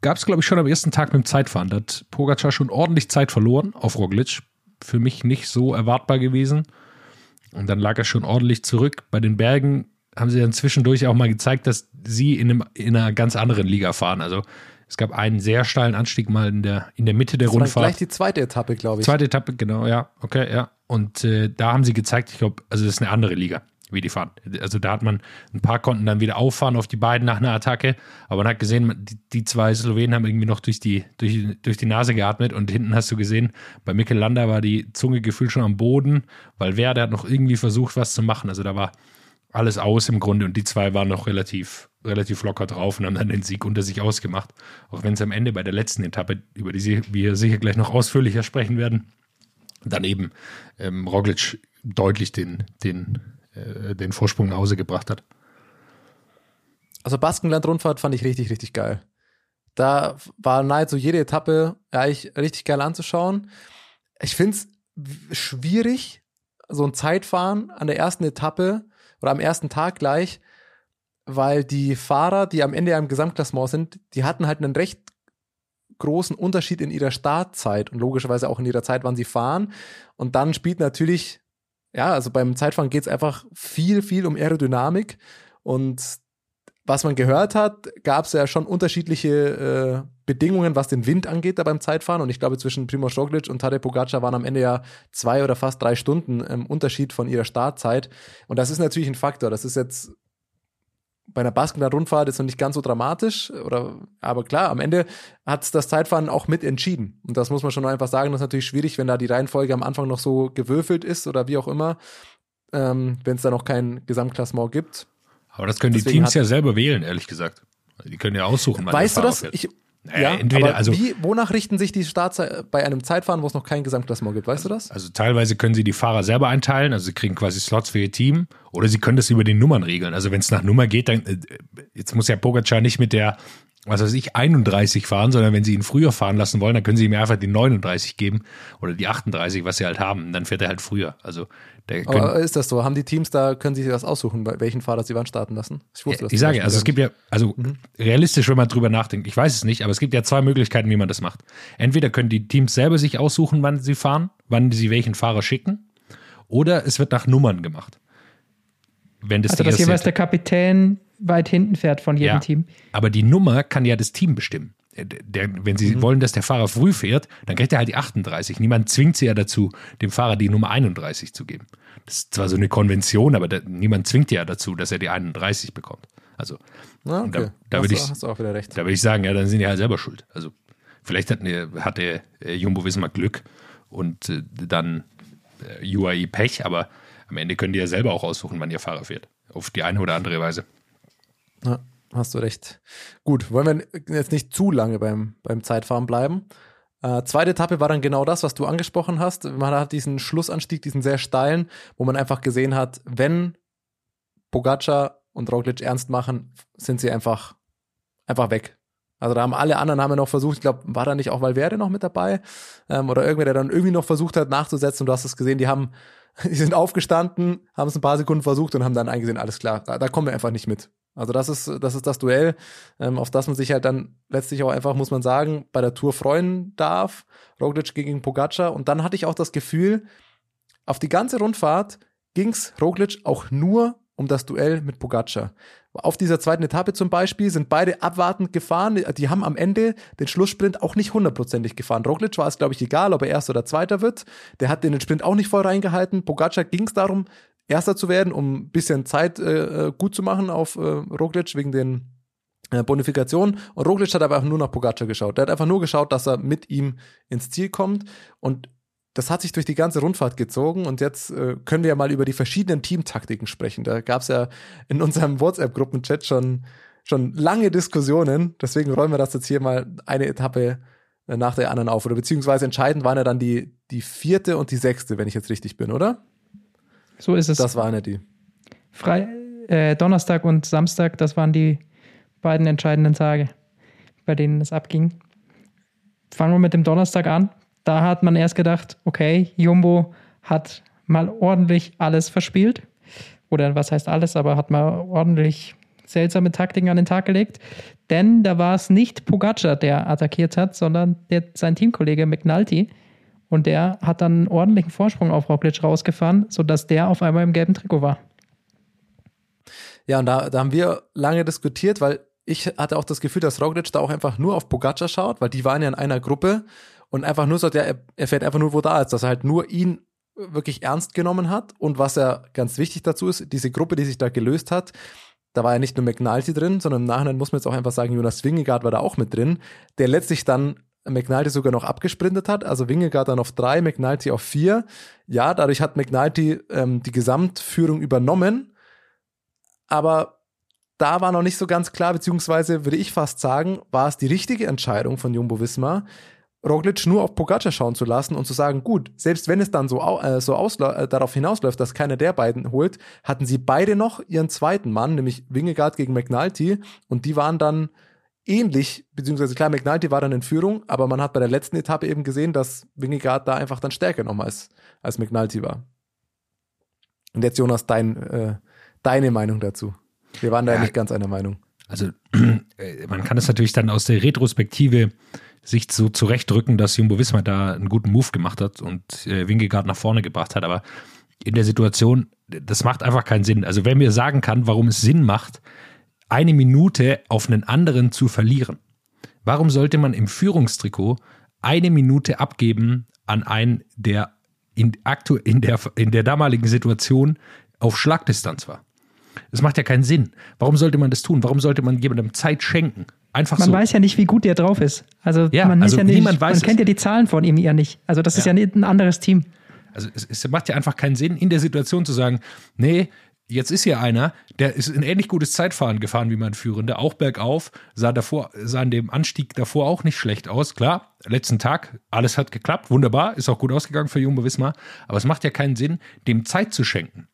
S5: gab es, glaube ich, schon am ersten Tag mit dem Zeitfahren. Da hat Pogacar schon ordentlich Zeit verloren auf Roglic für mich nicht so erwartbar gewesen. Und dann lag er schon ordentlich zurück. Bei den Bergen haben sie dann zwischendurch auch mal gezeigt, dass sie in, einem, in einer ganz anderen Liga fahren. Also es gab einen sehr steilen Anstieg mal in der, in der Mitte der das Rundfahrt. War
S4: gleich die zweite Etappe, glaube ich.
S5: Zweite Etappe, genau, ja. Okay, ja. Und äh, da haben sie gezeigt, ich glaube, also das ist eine andere Liga wie die fahren. Also da hat man ein paar konnten dann wieder auffahren auf die beiden nach einer Attacke, aber man hat gesehen, die, die zwei Slowenen haben irgendwie noch durch die, durch, durch die Nase geatmet und hinten hast du gesehen, bei Mikkel Landa war die Zunge gefühlt schon am Boden, weil wer, der hat noch irgendwie versucht, was zu machen. Also da war alles aus im Grunde und die zwei waren noch relativ, relativ locker drauf und haben dann den Sieg unter sich ausgemacht. Auch wenn es am Ende bei der letzten Etappe, über die wir sicher gleich noch ausführlicher sprechen werden, dann eben ähm, Roglic deutlich den, den äh, den Vorsprung nach Hause gebracht hat.
S4: Also Baskenland-Rundfahrt fand ich richtig, richtig geil. Da war nahezu jede Etappe eigentlich richtig geil anzuschauen. Ich finde es schwierig, so ein Zeitfahren an der ersten Etappe oder am ersten Tag gleich, weil die Fahrer, die am Ende im Gesamtklassement sind, die hatten halt einen recht großen Unterschied in ihrer Startzeit und logischerweise auch in ihrer Zeit, wann sie fahren. Und dann spielt natürlich ja, also beim Zeitfahren geht es einfach viel, viel um Aerodynamik. Und was man gehört hat, gab es ja schon unterschiedliche äh, Bedingungen, was den Wind angeht, da beim Zeitfahren. Und ich glaube, zwischen Primoz Roglic und Tadej Pogacar waren am Ende ja zwei oder fast drei Stunden im Unterschied von ihrer Startzeit. Und das ist natürlich ein Faktor. Das ist jetzt bei einer Baskenland-Rundfahrt ist noch nicht ganz so dramatisch, oder, aber klar, am Ende hat das Zeitfahren auch mit entschieden. Und das muss man schon einfach sagen, das ist natürlich schwierig, wenn da die Reihenfolge am Anfang noch so gewürfelt ist oder wie auch immer, ähm, wenn es da noch kein Gesamtklassement gibt.
S5: Aber das können Deswegen die Teams ja selber wählen, ehrlich gesagt. Die können ja aussuchen,
S4: Weißt du das? Ich, ja, entweder, also, wie, wonach richten sich die Starts bei einem Zeitfahren, wo es noch kein Gesamtklassement gibt? Weißt du das?
S5: Also teilweise können sie die Fahrer selber einteilen, also sie kriegen quasi Slots für ihr Team, oder sie können das über die Nummern regeln. Also wenn es nach Nummer geht, dann äh, jetzt muss ja Pogacar nicht mit der was weiß ich, 31 fahren, sondern wenn sie ihn früher fahren lassen wollen, dann können sie ihm einfach die 39 geben oder die 38, was sie halt haben. Dann fährt er halt früher. Also
S4: Aber ist das so? Haben die Teams da, können sie sich das aussuchen, bei welchen Fahrer sie wann starten lassen?
S5: Ich wusste das. Ich sage, also es gibt ja, also mhm. realistisch, wenn man drüber nachdenkt, ich weiß es nicht, aber es gibt ja zwei Möglichkeiten, wie man das macht. Entweder können die Teams selber sich aussuchen, wann sie fahren, wann sie welchen Fahrer schicken, oder es wird nach Nummern gemacht.
S3: Wenn das also, dass jeweils der Kapitän weit hinten fährt von jedem ja, Team.
S5: Aber die Nummer kann ja das Team bestimmen. Der, wenn sie mhm. wollen, dass der Fahrer früh fährt, dann kriegt er halt die 38. Niemand zwingt sie ja dazu, dem Fahrer die Nummer 31 zu geben. Das ist zwar so eine Konvention, aber da, niemand zwingt ja dazu, dass er die 31 bekommt. Also,
S4: ah, okay. da,
S5: da würde ich, da würde ich sagen, ja, dann sind die halt selber schuld. Also, vielleicht hat, eine, hat der äh, Jumbo Wismar Glück und äh, dann äh, UAE Pech, aber am Ende können die ja selber auch aussuchen, wann ihr Fahrer fährt. Auf die eine oder andere Weise.
S4: Ja, hast du recht. Gut, wollen wir jetzt nicht zu lange beim, beim Zeitfahren bleiben. Äh, zweite Etappe war dann genau das, was du angesprochen hast. Man hat diesen Schlussanstieg, diesen sehr steilen, wo man einfach gesehen hat, wenn Pogacar und Roglic ernst machen, sind sie einfach, einfach weg. Also da haben alle anderen haben noch versucht, ich glaube, war da nicht auch Valverde noch mit dabei? Ähm, oder irgendwer, der dann irgendwie noch versucht hat nachzusetzen und du hast es gesehen, die haben, die sind aufgestanden, haben es ein paar Sekunden versucht und haben dann eingesehen, alles klar, da, da kommen wir einfach nicht mit. Also das ist, das ist das Duell, ähm, auf das man sich halt dann letztlich auch einfach, muss man sagen, bei der Tour freuen darf. Roglic gegen Pogacar. Und dann hatte ich auch das Gefühl, auf die ganze Rundfahrt ging's Roglic auch nur um das Duell mit Pogacar. auf dieser zweiten Etappe zum Beispiel sind beide abwartend gefahren. Die haben am Ende den Schlusssprint auch nicht hundertprozentig gefahren. Roglic war es, glaube ich, egal, ob er Erster oder Zweiter wird. Der hat den Sprint auch nicht voll reingehalten. Pogacar ging es darum, Erster zu werden, um ein bisschen Zeit äh, gut zu machen auf äh, Roglic wegen den äh, Bonifikationen. Und Roglic hat aber auch nur nach Pogacar geschaut. Der hat einfach nur geschaut, dass er mit ihm ins Ziel kommt. Und das hat sich durch die ganze Rundfahrt gezogen und jetzt äh, können wir ja mal über die verschiedenen Teamtaktiken sprechen. Da gab es ja in unserem WhatsApp-Gruppenchat schon, schon lange Diskussionen. Deswegen räumen wir das jetzt hier mal eine Etappe äh, nach der anderen auf. Oder beziehungsweise entscheidend waren ja dann die, die vierte und die sechste, wenn ich jetzt richtig bin, oder?
S3: So ist es.
S4: Das waren ja die.
S3: Frei, äh, Donnerstag und Samstag, das waren die beiden entscheidenden Tage, bei denen es abging. Fangen wir mit dem Donnerstag an da hat man erst gedacht, okay, Jumbo hat mal ordentlich alles verspielt. Oder was heißt alles, aber hat mal ordentlich seltsame Taktiken an den Tag gelegt. Denn da war es nicht Pogacar, der attackiert hat, sondern der, sein Teamkollege McNulty. Und der hat dann einen ordentlichen Vorsprung auf Roglic rausgefahren, sodass der auf einmal im gelben Trikot war.
S4: Ja, und da, da haben wir lange diskutiert, weil ich hatte auch das Gefühl, dass Roglic da auch einfach nur auf Pogacar schaut, weil die waren ja in einer Gruppe und einfach nur sagt, ja, er, fährt einfach nur, wo da ist, dass er halt nur ihn wirklich ernst genommen hat. Und was ja ganz wichtig dazu ist, diese Gruppe, die sich da gelöst hat, da war ja nicht nur McNulty drin, sondern im Nachhinein muss man jetzt auch einfach sagen, Jonas Wingegaard war da auch mit drin, der letztlich dann McNulty sogar noch abgesprintet hat. Also Wingegaard dann auf drei, McNulty auf vier. Ja, dadurch hat McNulty ähm, die Gesamtführung übernommen. Aber da war noch nicht so ganz klar, beziehungsweise würde ich fast sagen, war es die richtige Entscheidung von Jumbo Wismar, Roglic nur auf Pogacar schauen zu lassen und zu sagen, gut, selbst wenn es dann so, äh, so äh, darauf hinausläuft, dass keiner der beiden holt, hatten sie beide noch ihren zweiten Mann, nämlich Wingegaard gegen McNulty und die waren dann ähnlich, beziehungsweise klar, McNulty war dann in Führung, aber man hat bei der letzten Etappe eben gesehen, dass Wingegaard da einfach dann stärker nochmal als, als McNulty war. Und jetzt Jonas, dein, äh, deine Meinung dazu. Wir waren da ja nicht ganz einer Meinung.
S5: Also äh, man kann es natürlich dann aus der Retrospektive sich so zurechtdrücken, dass Jumbo Wismar da einen guten Move gemacht hat und äh, Wingegaard nach vorne gebracht hat. Aber in der Situation, das macht einfach keinen Sinn. Also wer mir sagen kann, warum es Sinn macht, eine Minute auf einen anderen zu verlieren. Warum sollte man im Führungstrikot eine Minute abgeben an einen, der in, aktu in, der, in der damaligen Situation auf Schlagdistanz war? Das macht ja keinen Sinn. Warum sollte man das tun? Warum sollte man jemandem Zeit schenken? Einfach
S3: man
S5: so.
S3: weiß ja nicht, wie gut der drauf ist. Also
S5: ja,
S3: man,
S5: also
S3: ja nicht, man kennt ja die Zahlen von ihm ja nicht. Also das ist ja ein anderes Team.
S5: Also es, es macht ja einfach keinen Sinn, in der Situation zu sagen, nee, jetzt ist hier einer, der ist ein ähnlich gutes Zeitfahren gefahren wie mein Führender, auch bergauf, sah davor, sah an dem Anstieg davor auch nicht schlecht aus. Klar, letzten Tag, alles hat geklappt, wunderbar, ist auch gut ausgegangen für Jumbo Wismar, aber es macht ja keinen Sinn, dem Zeit zu schenken.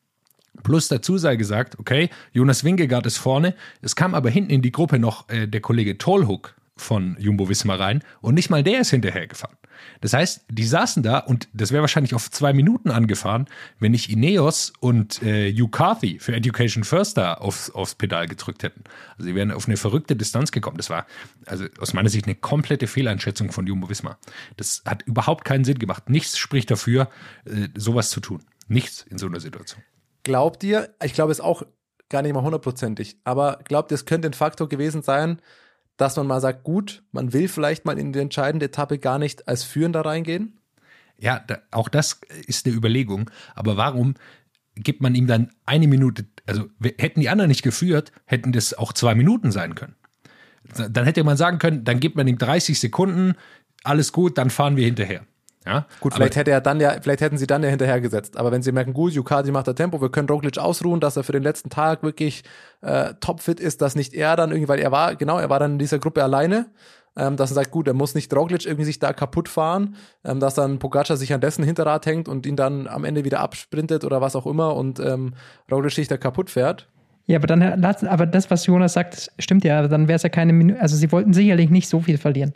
S5: Plus dazu sei gesagt, okay, Jonas Wingegaard ist vorne, es kam aber hinten in die Gruppe noch äh, der Kollege Tolhook von Jumbo Wismar rein und nicht mal der ist hinterhergefahren. Das heißt, die saßen da und das wäre wahrscheinlich auf zwei Minuten angefahren, wenn nicht Ineos und äh, Hugh Carthy für Education First da aufs, aufs Pedal gedrückt hätten. Also sie wären auf eine verrückte Distanz gekommen. Das war also aus meiner Sicht eine komplette Fehleinschätzung von Jumbo Wismar. Das hat überhaupt keinen Sinn gemacht. Nichts spricht dafür, äh, sowas zu tun. Nichts in so einer Situation.
S4: Glaubt ihr, ich glaube es auch gar nicht mal hundertprozentig, aber glaubt ihr, es könnte ein Faktor gewesen sein, dass man mal sagt, gut, man will vielleicht mal in die entscheidende Etappe gar nicht als Führender reingehen?
S5: Ja, da, auch das ist eine Überlegung. Aber warum gibt man ihm dann eine Minute? Also hätten die anderen nicht geführt, hätten das auch zwei Minuten sein können. Dann hätte man sagen können, dann gibt man ihm 30 Sekunden, alles gut, dann fahren wir hinterher. Ja,
S4: Gut,
S5: aber-
S4: vielleicht hätte er dann ja, vielleicht hätten sie dann ja hinterhergesetzt. Aber wenn sie merken, gut, Yukati macht da Tempo, wir können Roglic ausruhen, dass er für den letzten Tag wirklich äh, topfit ist, dass nicht er dann irgendwie, weil er war, genau, er war dann in dieser Gruppe alleine, ähm, dass er sagt, gut, er muss nicht Roglic irgendwie sich da kaputt fahren, ähm, dass dann Pogacar sich an dessen Hinterrad hängt und ihn dann am Ende wieder absprintet oder was auch immer und ähm, Roglic sich da kaputt fährt.
S3: Ja, aber dann aber das, was Jonas sagt, stimmt ja. Dann wäre es ja keine Minute. Also sie wollten sicherlich nicht so viel verlieren.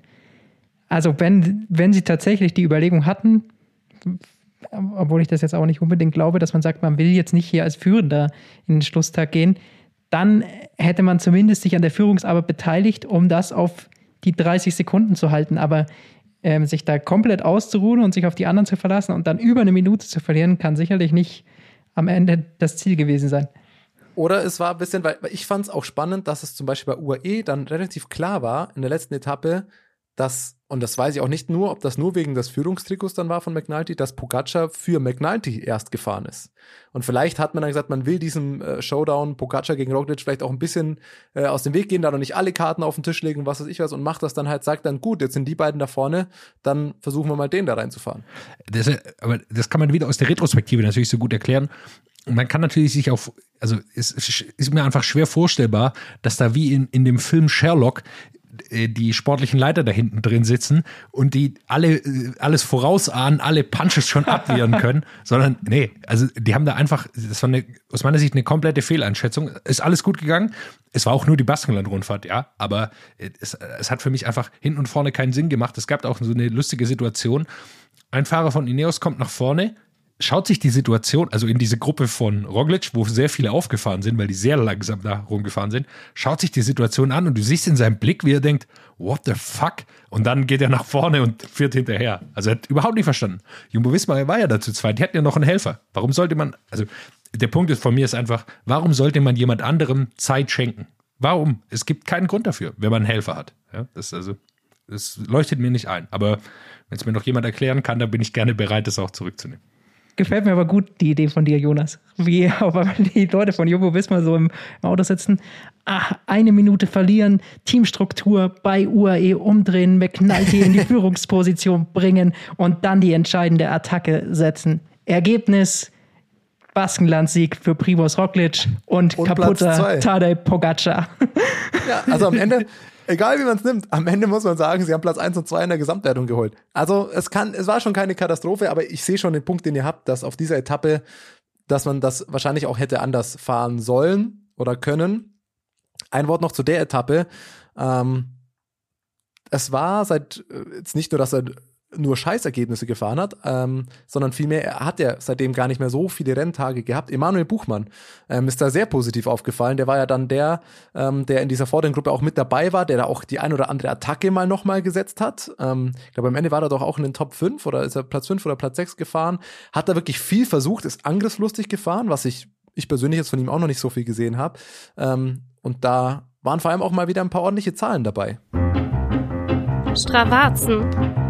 S3: Also wenn, wenn sie tatsächlich die Überlegung hatten, obwohl ich das jetzt auch nicht unbedingt glaube, dass man sagt, man will jetzt nicht hier als Führender in den Schlusstag gehen, dann hätte man zumindest sich an der Führungsarbeit beteiligt, um das auf die 30 Sekunden zu halten. Aber ähm, sich da komplett auszuruhen und sich auf die anderen zu verlassen und dann über eine Minute zu verlieren, kann sicherlich nicht am Ende das Ziel gewesen sein.
S4: Oder es war ein bisschen, weil, ich fand es auch spannend, dass es zum Beispiel bei UAE dann relativ klar war in der letzten Etappe, dass, und das weiß ich auch nicht nur, ob das nur wegen des Führungstrikots dann war von McNulty, dass Pogacar für McNulty erst gefahren ist. Und vielleicht hat man dann gesagt, man will diesem äh, Showdown Pogacar gegen Roglic vielleicht auch ein bisschen äh, aus dem Weg gehen, da noch nicht alle Karten auf den Tisch legen, was weiß ich was, und macht das dann halt, sagt dann, gut, jetzt sind die beiden da vorne, dann versuchen wir mal den da reinzufahren.
S5: Das, aber das kann man wieder aus der Retrospektive natürlich so gut erklären. Man kann natürlich sich auf, also es ist mir einfach schwer vorstellbar, dass da wie in, in dem Film Sherlock äh, die sportlichen Leiter da hinten drin sitzen und die alle äh, alles vorausahnen, alle Punches schon abwehren können, sondern nee, also die haben da einfach, das war eine, aus meiner Sicht eine komplette Fehleinschätzung. Ist alles gut gegangen. Es war auch nur die Baskenland-Rundfahrt, ja, aber es, es hat für mich einfach hinten und vorne keinen Sinn gemacht. Es gab auch so eine lustige Situation. Ein Fahrer von Ineos kommt nach vorne, schaut sich die Situation, also in diese Gruppe von Roglic, wo sehr viele aufgefahren sind, weil die sehr langsam da rumgefahren sind, schaut sich die Situation an und du siehst in seinem Blick, wie er denkt, what the fuck? Und dann geht er nach vorne und führt hinterher. Also er hat überhaupt nicht verstanden. Jumbo Wismar war ja dazu zweit, die hatten ja noch einen Helfer. Warum sollte man, also der Punkt ist von mir ist einfach, warum sollte man jemand anderem Zeit schenken? Warum? Es gibt keinen Grund dafür, wenn man einen Helfer hat. Ja, das also, das leuchtet mir nicht ein. Aber wenn es mir noch jemand erklären kann, dann bin ich gerne bereit, das auch zurückzunehmen.
S3: Gefällt mir aber gut, die Idee von dir, Jonas. Wie auch die Leute von Jumbo Wismar so im Auto sitzen. Ach, eine Minute verlieren, Teamstruktur bei UAE umdrehen, McNulty in die Führungsposition bringen und dann die entscheidende Attacke setzen. Ergebnis: Baskenland-Sieg für Primoz Roglic und, und kaputter Tadej Pogacar.
S4: Ja, also am Ende egal wie man es nimmt, am Ende muss man sagen, sie haben Platz 1 und 2 in der Gesamtwertung geholt. Also es kann, es war schon keine Katastrophe, aber ich sehe schon den Punkt, den ihr habt, dass auf dieser Etappe, dass man das wahrscheinlich auch hätte anders fahren sollen oder können. Ein Wort noch zu der Etappe. Ähm, es war seit, äh, jetzt nicht nur, dass er nur Scheißergebnisse gefahren hat, ähm, sondern vielmehr hat er seitdem gar nicht mehr so viele Renntage gehabt. Emanuel Buchmann ähm, ist da sehr positiv aufgefallen. Der war ja dann der, ähm, der in dieser vorderen Gruppe auch mit dabei war, der da auch die ein oder andere Attacke mal nochmal gesetzt hat. Ähm, ich glaube, am Ende war er doch auch in den Top 5 oder ist er Platz 5 oder Platz 6 gefahren. Hat da wirklich viel versucht, ist angriffslustig gefahren, was ich, ich persönlich jetzt von ihm auch noch nicht so viel gesehen habe. Ähm, und da waren vor allem auch mal wieder ein paar ordentliche Zahlen dabei.
S1: Stravazen.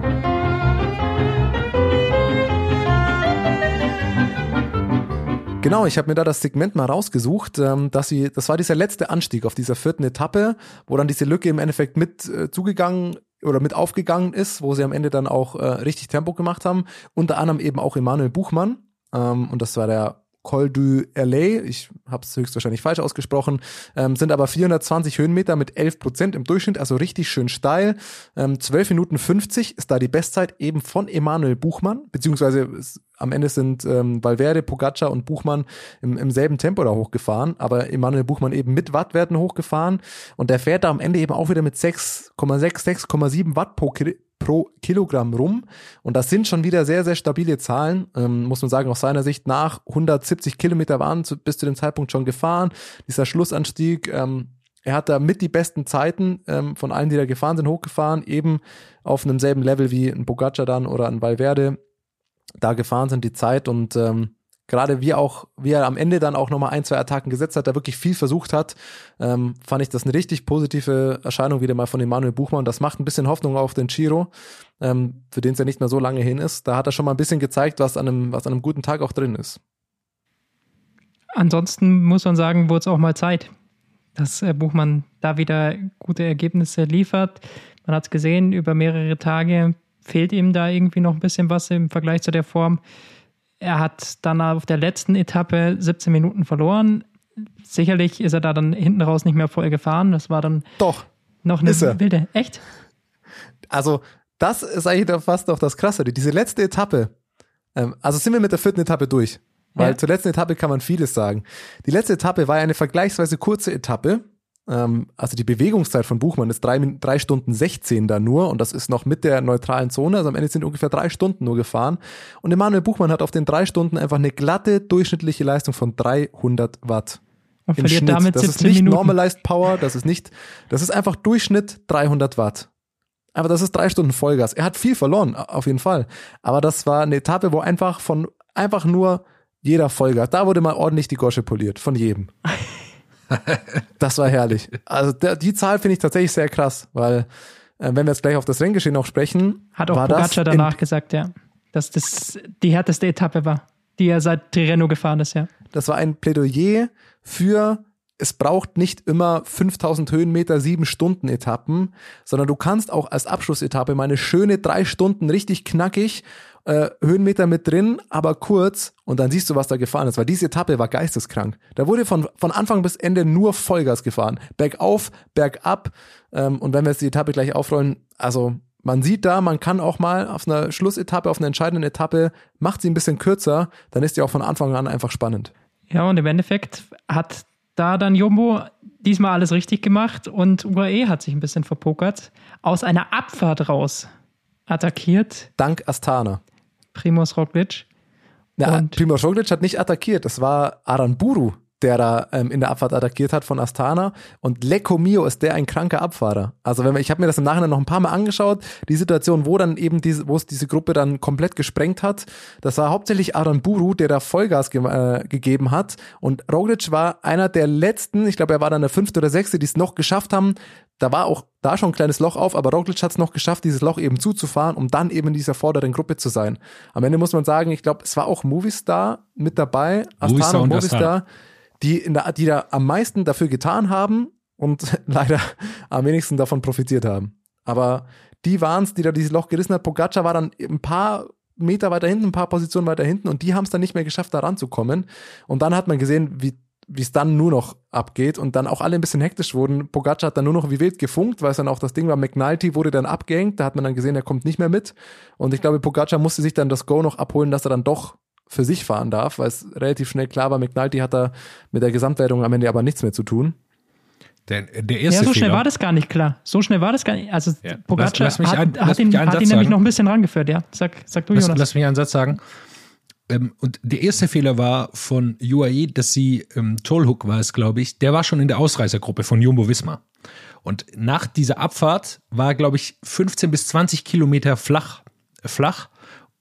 S4: Genau, ich habe mir da das Segment mal rausgesucht, ähm, dass sie, das war dieser letzte Anstieg auf dieser vierten Etappe, wo dann diese Lücke im Endeffekt mit äh, zugegangen oder mit aufgegangen ist, wo sie am Ende dann auch äh, richtig Tempo gemacht haben. Unter anderem eben auch Emanuel Buchmann. Ähm, und das war der Col du LA, ich habe es höchstwahrscheinlich falsch ausgesprochen, ähm, sind aber 420 Höhenmeter mit 11 Prozent im Durchschnitt, also richtig schön steil. Ähm, 12 Minuten 50 ist da die Bestzeit eben von Emanuel Buchmann, beziehungsweise es, am Ende sind ähm, Valverde, Pogacar und Buchmann im, im selben Tempo da hochgefahren, aber Emanuel Buchmann eben mit Wattwerten hochgefahren und der fährt da am Ende eben auch wieder mit 6,6, 6,7 Watt pro, pro Kilogramm rum. Und das sind schon wieder sehr, sehr stabile Zahlen, ähm, muss man sagen, aus seiner Sicht nach 170 Kilometer waren zu, bis zu dem Zeitpunkt schon gefahren. Dieser Schlussanstieg, ähm, er hat da mit die besten Zeiten ähm, von allen, die da gefahren sind, hochgefahren, eben auf einem selben Level wie ein Pogacar dann oder ein Valverde. Da gefahren sind die Zeit und ähm, gerade wie auch, wie er am Ende dann auch nochmal ein, zwei Attacken gesetzt hat, da wirklich viel versucht hat, ähm, fand ich das eine richtig positive Erscheinung wieder mal von Emanuel Buchmann. Das macht ein bisschen Hoffnung auf den Giro, ähm, für den es ja nicht mehr so lange hin ist. Da hat er schon mal ein bisschen gezeigt, was an einem, was an einem guten Tag auch drin ist.
S3: Ansonsten muss man sagen, wurde es auch mal Zeit, dass äh, Buchmann da wieder gute Ergebnisse liefert. Man hat es gesehen, über mehrere Tage fehlt ihm da irgendwie noch ein bisschen was im Vergleich zu der Form. Er hat dann auf der letzten Etappe 17 Minuten verloren. Sicherlich ist er da dann hinten raus nicht mehr voll gefahren. Das war dann
S4: Doch,
S3: noch eine wilde. Echt?
S4: Also, das ist eigentlich fast noch das Krasse. Diese letzte Etappe, ähm, also sind wir mit der vierten Etappe durch. Weil ja. zur letzten Etappe kann man vieles sagen. Die letzte Etappe war eine vergleichsweise kurze Etappe also die Bewegungszeit von Buchmann ist drei, drei Stunden 16 da nur und das ist noch mit der neutralen Zone. Also am Ende sind ungefähr drei Stunden nur gefahren. Und Emanuel Buchmann hat auf den drei Stunden einfach eine glatte durchschnittliche Leistung von 300 Watt.
S3: Und verliert Schnitt. damit
S4: das
S3: 17
S4: ist nicht
S3: Minuten.
S4: Normalized Power, das ist nicht, das ist einfach Durchschnitt 300 Watt. Aber das ist drei Stunden Vollgas. Er hat viel verloren, auf jeden Fall. Aber das war eine Etappe, wo einfach von, einfach nur jeder Vollgas, da wurde mal ordentlich die Gosche poliert, von jedem. Das war herrlich. Also der, die Zahl finde ich tatsächlich sehr krass, weil äh, wenn wir jetzt gleich auf das Renngeschehen noch sprechen,
S3: Hat auch
S4: war
S3: Pogacar danach gesagt, ja. Dass das die härteste Etappe war, die er seit Tirreno gefahren ist, ja.
S4: Das war ein Plädoyer für, es braucht nicht immer 5000 Höhenmeter, sieben Stunden Etappen, sondern du kannst auch als Abschlussetappe mal eine schöne drei Stunden richtig knackig äh, Höhenmeter mit drin, aber kurz und dann siehst du, was da gefahren ist, weil diese Etappe war geisteskrank. Da wurde von, von Anfang bis Ende nur Vollgas gefahren. Bergauf, bergab ähm, und wenn wir jetzt die Etappe gleich aufrollen, also man sieht da, man kann auch mal auf einer Schlussetappe, auf einer entscheidenden Etappe, macht sie ein bisschen kürzer, dann ist die auch von Anfang an einfach spannend.
S3: Ja, und im Endeffekt hat da dann Jumbo diesmal alles richtig gemacht und UAE hat sich ein bisschen verpokert. Aus einer Abfahrt raus attackiert
S4: Dank Astana.
S3: Primoz Roglic.
S4: Ja,
S3: Und-
S4: Primoz Roglic hat nicht attackiert, es war Aranburu, der da ähm, in der Abfahrt attackiert hat von Astana und Lecco Mio ist der ein kranker Abfahrer. Also wenn wir, ich habe mir das im Nachhinein noch ein paar Mal angeschaut, die Situation, wo dann eben diese, wo es diese Gruppe dann komplett gesprengt hat, das war hauptsächlich Aranburu, der da Vollgas ge äh, gegeben hat und Roglic war einer der letzten, ich glaube er war dann der fünfte oder sechste, die es noch geschafft haben, da war auch da schon ein kleines Loch auf, aber Roglic hat es noch geschafft, dieses Loch eben zuzufahren, um dann eben in dieser vorderen Gruppe zu sein. Am Ende muss man sagen, ich glaube, es war auch Movistar mit dabei, Astana und Movistar, die, in der, die da am meisten dafür getan haben und leider am wenigsten davon profitiert haben. Aber die waren es, die da dieses Loch gerissen hat. Pogacar war dann ein paar Meter weiter hinten, ein paar Positionen weiter hinten und die haben es dann nicht mehr geschafft, da ranzukommen. Und dann hat man gesehen, wie wie es dann nur noch abgeht und dann auch alle ein bisschen hektisch wurden. Pogacar hat dann nur noch wie wild gefunkt, weil es dann auch das Ding war, McNulty wurde dann abgehängt, da hat man dann gesehen, er kommt nicht mehr mit. Und ich glaube, Pogacar musste sich dann das Go noch abholen, dass er dann doch für sich fahren darf, weil es relativ schnell klar war, McNulty hat da mit der Gesamtwertung am Ende aber nichts mehr zu tun.
S5: Der, der
S3: Ja,
S5: erste
S3: so schnell
S5: Fehler,
S3: war das gar nicht klar. So schnell war das gar nicht. Also
S5: Ja.
S3: Pogacar
S5: Lass- lass
S3: hat,
S5: ein-
S3: hat, ihn, hat ihn nämlich noch ein bisschen rangeführt, ja. Sag, sag du,
S5: Lass,
S3: Jonas.
S5: lass mich einen Satz sagen. Ähm, und der erste Fehler war von UAE, dass sie, ähm, Tolhook war es, glaube ich, der war schon in der Ausreißergruppe von Jumbo Visma. Und nach dieser Abfahrt war, glaube ich, 15 bis 20 Kilometer flach, äh, flach.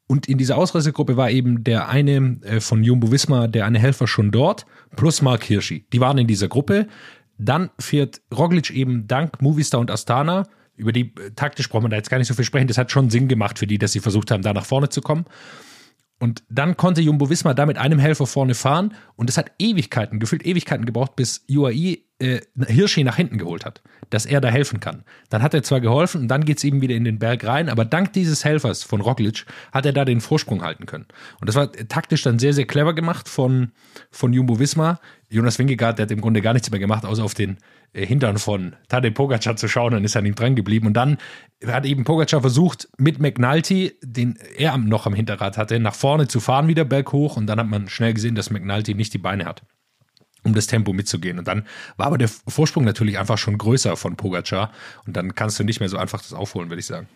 S5: Und in dieser Ausreißergruppe war eben der eine äh, von Jumbo Visma, der eine Helfer schon dort, plus Mark Hirschi. Die waren in dieser Gruppe. Dann fährt Roglic eben dank Movistar und Astana. Über die äh, taktisch braucht man da jetzt gar nicht so viel sprechen. Das hat schon Sinn gemacht für die, dass sie versucht haben, da nach vorne zu kommen. Und dann konnte Jumbo Visma da mit einem Helfer vorne fahren und es hat Ewigkeiten, gefühlt Ewigkeiten gebraucht, bis UAE äh, Hirschi nach hinten geholt hat, dass er da helfen kann. Dann hat er zwar geholfen und dann geht's eben wieder in den Berg rein, aber dank dieses Helfers von Roglic hat er da den Vorsprung halten können. Und das war taktisch dann sehr, sehr clever gemacht von, von Jumbo Visma. Jonas Wingegaard, der hat im Grunde gar nichts mehr gemacht, außer auf den Hintern von Tadej Pogacar zu schauen, dann ist er ihm dran geblieben. Und dann hat eben Pogacar versucht, mit McNulty, den er noch am Hinterrad hatte, nach vorne zu fahren, wieder berghoch. Und dann hat man schnell gesehen, dass McNulty nicht die Beine hat, um das Tempo mitzugehen. Und dann war aber der Vorsprung natürlich einfach schon größer von Pogacar. Und dann kannst du nicht mehr so einfach das aufholen, würde ich sagen.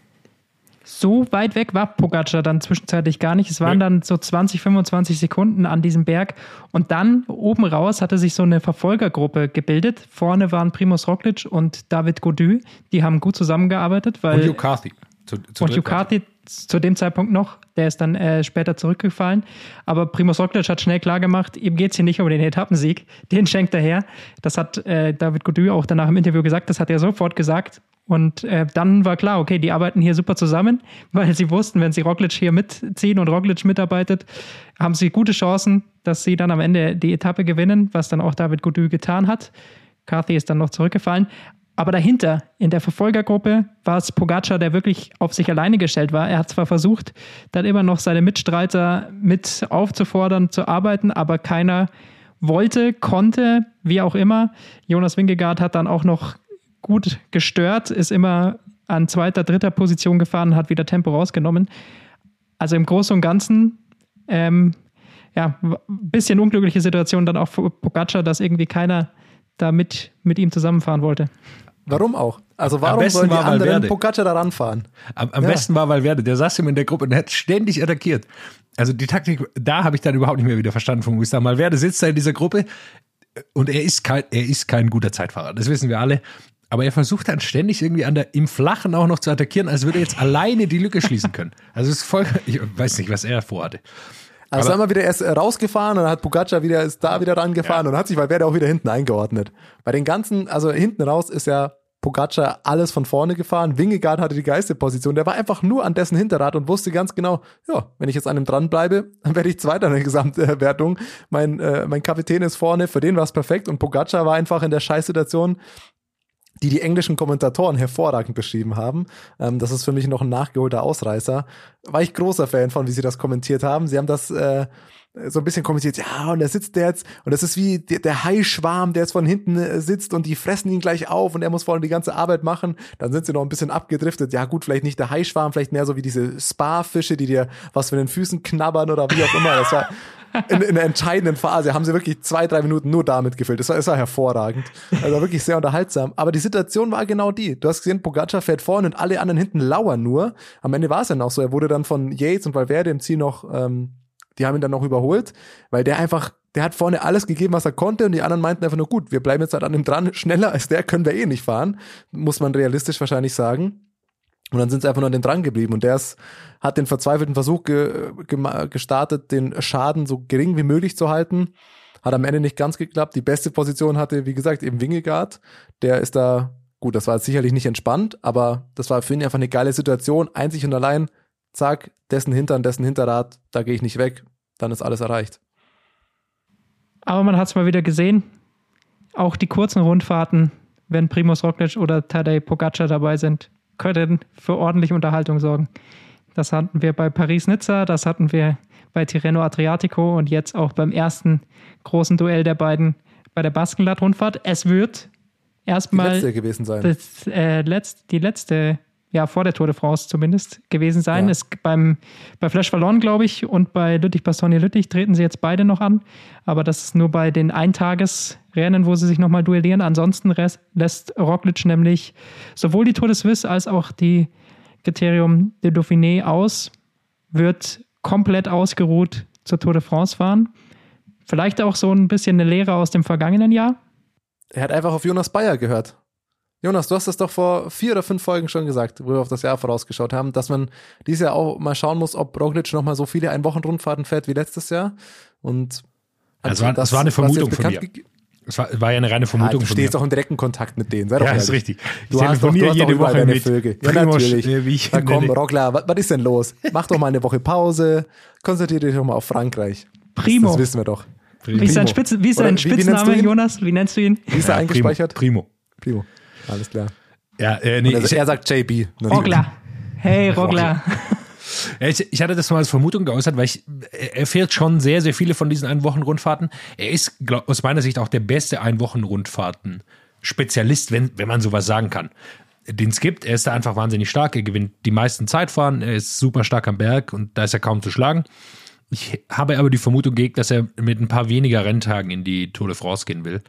S3: So weit weg war Pogacar dann zwischenzeitlich gar nicht. Es waren dann so 20, 25 Sekunden an diesem Berg. Und dann oben raus hatte sich so eine Verfolgergruppe gebildet. Vorne waren Primoz Roglic und David Gaudu. Die haben gut zusammengearbeitet, weil
S5: Und Hugh Carthy. Zu, zu
S3: und. Ducati zu dem Zeitpunkt noch, der ist dann äh, später zurückgefallen. Aber Primoz Roglic hat schnell klar gemacht, ihm geht es hier nicht um den Etappensieg, den schenkt er her. Das hat äh, David Gaudu auch danach im Interview gesagt, das hat er sofort gesagt. Und äh, dann war klar, okay, die arbeiten hier super zusammen, weil sie wussten, wenn sie Roglic hier mitziehen und Roglic mitarbeitet, haben sie gute Chancen, dass sie dann am Ende die Etappe gewinnen, was dann auch David Gaudu getan hat. Carthy ist dann noch zurückgefallen. Aber dahinter, in der Verfolgergruppe, war es Pogacar, der wirklich auf sich alleine gestellt war. Er hat zwar versucht, dann immer noch seine Mitstreiter mit aufzufordern, zu arbeiten, aber keiner wollte, konnte, wie auch immer. Jonas Wingegaard hat dann auch noch gut gestört, ist immer an zweiter, dritter Position gefahren, hat wieder Tempo rausgenommen. Also im Großen und Ganzen, ähm, ja, ein bisschen unglückliche Situation dann auch für Pogacar, dass irgendwie keiner da mit, mit ihm zusammenfahren wollte.
S4: Warum auch? Also warum
S5: besten
S4: sollen die
S5: war
S4: anderen
S5: Valverde.
S4: Pogacar da ranfahren?
S5: Am, am
S4: Ja.
S5: besten war Valverde, der saß ihm in der Gruppe und der hat ständig attackiert. Also die Taktik, da habe ich dann überhaupt nicht mehr wieder verstanden von Movistar. Valverde sitzt da in dieser Gruppe und er ist kein, er ist kein guter Zeitfahrer, das wissen wir alle. Aber er versucht dann ständig irgendwie an der, im Flachen auch noch zu attackieren, als würde er jetzt alleine die Lücke schließen können. Also es ist voll, ich weiß nicht, was er vorhatte.
S4: Also
S5: Aber-
S4: einmal wieder erst äh, rausgefahren und dann hat Pogacar wieder, ist da wieder rangefahren und hat sich Valverde auch wieder hinten eingeordnet. Bei den ganzen, also hinten raus ist ja Pogacar alles von vorne gefahren. Wingegaard hatte die geilste Position. Der war einfach nur an dessen Hinterrad und wusste ganz genau, ja, wenn ich jetzt an ihm dranbleibe, dann werde ich Zweiter in der Gesamtwertung. Mein, äh, mein Kapitän ist vorne, für den war es perfekt und Pogacar war einfach in der Scheißsituation, die die englischen Kommentatoren hervorragend beschrieben haben. Ähm, das ist für mich noch ein nachgeholter Ausreißer. War ich großer Fan von, wie sie das kommentiert haben. Sie haben das äh, so ein bisschen kommentiert, ja, und da sitzt der jetzt, und das ist wie der, der Haischwarm, der jetzt von hinten äh, sitzt und die fressen ihn gleich auf und er muss vorne die ganze Arbeit machen. Dann sind sie noch ein bisschen abgedriftet. Ja, gut, vielleicht nicht der Haischwarm, vielleicht mehr so wie diese Spa-Fische, die dir was von den Füßen knabbern oder wie auch immer. Das war in, in der entscheidenden Phase haben sie wirklich zwei, drei Minuten nur damit gefüllt. Das war, das war hervorragend. Also wirklich sehr unterhaltsam. Aber die Situation war genau die. Du hast gesehen, Pogacar fährt vorne und alle anderen hinten lauern nur. Am Ende war es dann auch so. Er wurde dann von Yates und Valverde im Ziel noch, ähm, die haben ihn dann noch überholt, weil der einfach, der hat vorne alles gegeben, was er konnte und die anderen meinten einfach nur, gut, wir bleiben jetzt halt an ihm dran, schneller als der können wir eh nicht fahren. Muss man realistisch wahrscheinlich sagen. Und dann sind sie einfach nur an den dran geblieben. Und der ist, hat den verzweifelten Versuch ge, gema- gestartet, den Schaden so gering wie möglich zu halten. Hat am Ende nicht ganz geklappt. Die beste Position hatte, wie gesagt, eben Wingegaard. Der ist da, gut, das war sicherlich nicht entspannt, aber das war für ihn einfach eine geile Situation. Einzig und allein, zack, dessen Hintern, dessen Hinterrad, da gehe ich nicht weg. Dann ist alles erreicht.
S3: Aber man hat es mal wieder gesehen. Auch die kurzen Rundfahrten, wenn Primus Roglic oder Tadej Pogacar dabei sind, können für ordentliche Unterhaltung sorgen. Das hatten wir bei Paris-Nizza, das hatten wir bei Tirreno Adriatico und jetzt auch beim ersten großen Duell der beiden bei der Baskenland-Rundfahrt. Es wird
S4: Die
S3: erstmal
S4: letzte gewesen sein.
S3: das, äh, letzt, die letzte, ja, vor der Tour de France zumindest gewesen sein.
S4: Ja.
S3: Es, beim, bei Flash Wallon, glaube ich, und bei Lüttich Bastogne Lüttich treten sie jetzt beide noch an. Aber das ist nur bei den Eintagesrennen, wo sie sich nochmal duellieren. Ansonsten res- lässt Roglic nämlich sowohl die Tour de Suisse als auch die Kriterium de Dauphiné aus, wird komplett ausgeruht zur Tour de France fahren. Vielleicht auch so ein bisschen eine Lehre aus dem vergangenen Jahr.
S4: Er hat einfach auf Jonas Bayer gehört. Jonas, du hast das doch vor vier oder fünf Folgen schon gesagt, wo wir auf das Jahr vorausgeschaut haben, dass man dieses Jahr auch mal schauen muss, ob Roglic noch mal so viele Ein-Wochen-Rundfahrten fährt wie letztes Jahr. Und
S5: Also war-
S4: das,
S5: das war eine Vermutung von mir. Es war, war ja eine reine
S4: Ah,
S5: Vermutung
S4: du
S5: von mir.
S4: stehst auch im direkten Kontakt mit denen. Sei doch
S5: Ja,
S4: ehrlich.
S5: ist richtig.
S4: Du
S5: Ich
S4: hast doch, du hast doch
S5: jede
S4: überall
S5: Woche
S4: deine
S5: mit
S4: Vögel. Ja, natürlich.
S5: äh, wie ich
S4: Na komm. Rockler, was, was ist denn los? Mach doch mal eine Woche Pause. Konzentriere dich doch mal auf Frankreich.
S3: Primo.
S4: Das, das wissen wir doch.
S3: Wie ist sein,
S4: Primo.
S3: Spitz, wie ist
S4: wie- wie nennst
S3: Spitzname,
S4: du ihn?
S3: Jonas? Wie nennst du ihn?
S4: Wie ist er
S5: Ja,
S4: eingespeichert?
S5: Primo.
S4: Primo. Alles klar.
S5: Ja, äh, nee,
S4: er,
S5: ich,
S4: er sagt JB.
S3: Rogler. Hey, Rogler.
S5: Ja, ich, ich hatte das mal als Vermutung geäußert, weil ich, er fährt schon sehr, sehr viele von diesen Ein-Wochen-Rundfahrten. Er ist glaub, aus meiner Sicht auch der beste Ein-Wochen-Rundfahrten-Spezialist, wenn, wenn man sowas sagen kann. Den es gibt, er ist da einfach wahnsinnig stark, er gewinnt die meisten Zeitfahren, er ist super stark am Berg und da ist er kaum zu schlagen. Ich habe aber die Vermutung gehegt, dass er mit ein paar weniger Renntagen in die Tour de France gehen will.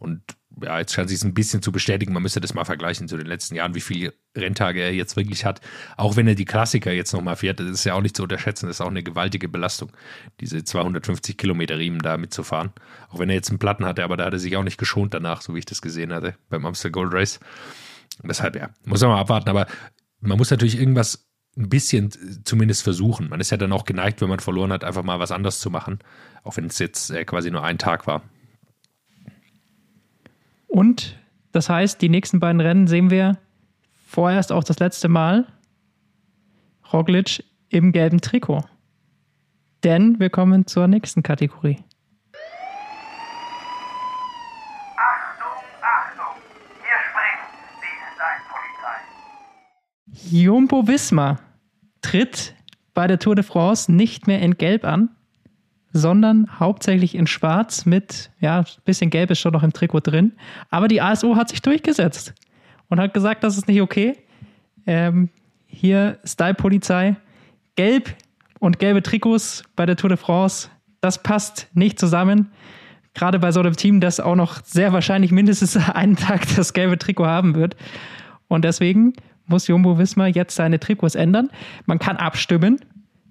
S5: Und ja, jetzt scheint sich ein bisschen zu bestätigen. Man müsste das mal vergleichen zu den letzten Jahren, wie viele Renntage er jetzt wirklich hat. Auch wenn er die Klassiker jetzt nochmal fährt, das ist ja auch nicht zu unterschätzen. Das ist auch eine gewaltige Belastung, diese 250 Kilometer Riemen da mitzufahren. Auch wenn er jetzt einen Platten hatte, aber da hat er sich auch nicht geschont danach, so wie ich das gesehen hatte beim Amstel Gold Race. Deshalb, ja, muss man mal abwarten. Aber man muss natürlich irgendwas ein bisschen zumindest versuchen. Man ist ja dann auch geneigt, wenn man verloren hat, einfach mal was anderes zu machen. Auch wenn es jetzt äh, quasi nur ein Tag war.
S3: Und das heißt, die nächsten beiden Rennen sehen wir vorerst auch das letzte Mal Roglic im gelben Trikot. Denn wir kommen zur nächsten Kategorie.
S6: Achtung, Achtung! Hier springt die Polizei.
S3: Jumbo Visma tritt bei der Tour de France nicht mehr in Gelb an, sondern hauptsächlich in Schwarz mit, ja, ein bisschen Gelb ist schon noch im Trikot drin. Aber die ASO hat sich durchgesetzt und hat gesagt, das ist nicht okay. Ähm, hier Style-Polizei, Gelb und gelbe Trikots bei der Tour de France, das passt nicht zusammen. Gerade bei so einem Team, das auch noch sehr wahrscheinlich mindestens einen Tag das gelbe Trikot haben wird. Und deswegen muss Jumbo Wismar jetzt seine Trikots ändern. Man kann abstimmen.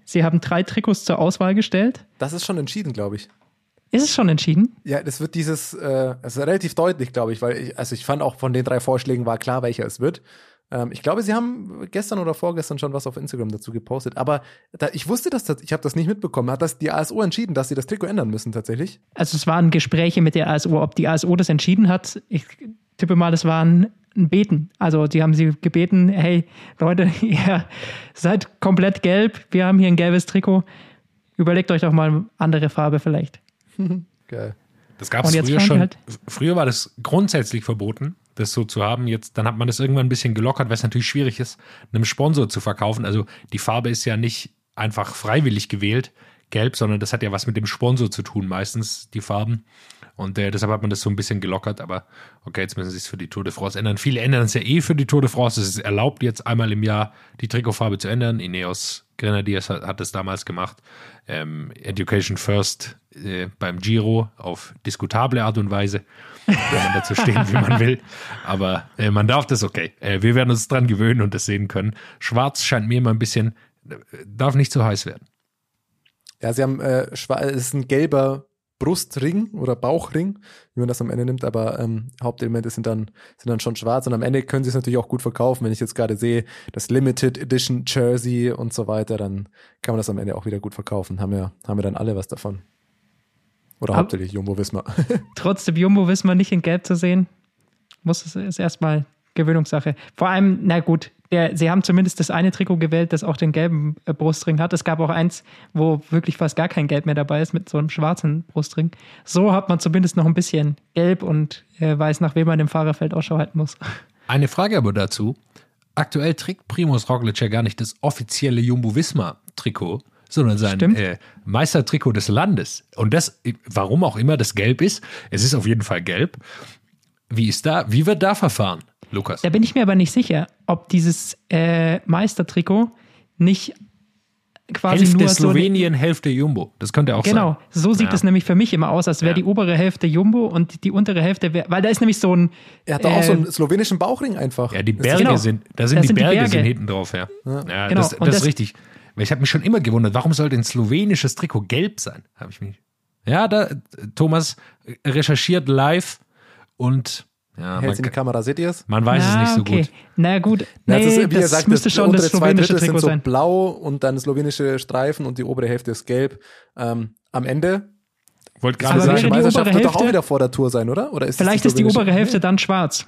S3: Sie haben drei Trikots zur Auswahl gestellt.
S4: Das ist schon entschieden, glaube ich.
S3: Ist es schon entschieden?
S4: Ja, das wird dieses, äh, also relativ deutlich, glaube ich, weil ich, also ich fand auch von den drei Vorschlägen war klar, welcher es wird. Ähm, ich glaube, sie haben gestern oder vorgestern schon was auf Instagram dazu gepostet. Aber da, ich wusste das, ich habe das nicht mitbekommen. Hat das die ASO entschieden, dass sie das Trikot ändern müssen tatsächlich?
S3: Also es waren Gespräche mit der ASO, ob die ASO das entschieden hat. Ich tippe mal, es waren ein Beten. Also die haben sie gebeten, hey Leute, ihr seid komplett gelb, wir haben hier ein gelbes Trikot. Überlegt euch doch mal eine andere Farbe vielleicht.
S4: Geil.
S5: Das gab es früher schon.
S3: halt-
S5: Früher war das grundsätzlich verboten, das so zu haben. Jetzt, dann hat man das irgendwann ein bisschen gelockert, weil es natürlich schwierig ist, einem Sponsor zu verkaufen. Also die Farbe ist ja nicht einfach freiwillig gewählt, gelb, sondern das hat ja was mit dem Sponsor zu tun, meistens die Farben. Und äh, deshalb hat man das so ein bisschen gelockert, aber okay, jetzt müssen sie es für die Tour de France ändern. Viele ändern es ja eh für die Tour de France. Es ist erlaubt, jetzt einmal im Jahr die Trikotfarbe zu ändern. Ineos Grenadiers hat, hat es damals gemacht. Ähm, Education First äh, beim Giro auf diskutable Art und Weise. Kann man dazu stehen, wie man will. Aber äh, man darf das okay. Äh, wir werden uns dran gewöhnen und das sehen können. Schwarz scheint mir immer ein bisschen, äh, darf nicht zu heiß werden.
S4: Ja, sie haben, äh, es ist ein gelber Brustring oder Bauchring, wie man das am Ende nimmt, aber ähm, Hauptelemente sind dann, sind dann schon schwarz und am Ende können sie es natürlich auch gut verkaufen. Wenn ich jetzt gerade sehe, das Limited Edition Jersey und so weiter, dann kann man das am Ende auch wieder gut verkaufen. Haben wir, haben wir dann alle was davon. Oder
S3: Ab-
S4: hauptsächlich Jumbo Wismar.
S3: Trotzdem Jumbo Wismar nicht in Gelb zu sehen, muss es ist erstmal Gewöhnungssache. Vor allem, na gut, der, sie haben zumindest das eine Trikot gewählt, das auch den gelben äh, Brustring hat. Es gab auch eins, wo wirklich fast gar kein Gelb mehr dabei ist, mit so einem schwarzen Brustring. So hat man zumindest noch ein bisschen Gelb und äh, weiß, nach wem man im Fahrerfeld Ausschau halten muss.
S5: Eine Frage aber dazu. Aktuell trägt Primus Roglic ja gar nicht das offizielle Jumbo-Visma-Trikot, sondern sein äh, Meistertrikot des Landes. Und das, warum auch immer das gelb ist, es ist auf jeden Fall gelb. Wie ist da, wie wird da verfahren, Lukas?
S3: Da bin ich mir aber nicht sicher, ob dieses äh, Meistertrikot nicht quasi
S5: Hälfte
S3: nur so
S5: Slowenien, Hälfte Jumbo. Das könnte auch
S3: Genau,
S5: sein.
S3: so sieht
S5: Ja.
S3: es nämlich für mich immer aus, als wäre
S5: Ja.
S3: die obere Hälfte Jumbo und die untere Hälfte wäre, weil da ist nämlich so ein.
S4: er hat doch auch so
S3: äh,
S4: einen slowenischen Bauchring einfach.
S5: Ja, die Berge
S3: Genau.
S5: sind, da sind
S3: Das
S5: die
S3: sind die
S5: Berge,
S3: Berge.
S5: sind hinten drauf, ja. Ja,
S3: Genau,
S5: das,
S3: und
S5: das
S3: das-
S5: ist richtig. Weil ich habe mich schon immer gewundert, warum sollte ein slowenisches Trikot gelb sein? Habe ich mich. Ja, da Thomas recherchiert live und ja,
S4: Hält's
S5: man,
S4: in die Kamera, seht ihr es?
S5: man weiß es
S3: na,
S5: nicht so
S3: okay.
S5: gut.
S3: Na gut,
S4: Ja,
S3: nee,
S4: es ist, wie
S3: das
S4: er sagt,
S3: müsste
S4: das
S3: schon das
S4: untere zwei
S3: slowenische
S4: Drittel
S3: Trikot
S4: sind so
S3: sein.
S4: blau und dann slowenische Streifen und die obere Hälfte ist gelb. Ähm, am Ende,
S5: Wollte
S4: die
S5: gerade
S4: slowenische
S3: die
S5: sagen,
S4: Meisterschaft wird doch auch wieder vor der Tour sein, oder? oder ist das
S3: Vielleicht ist die obere Hälfte dann schwarz.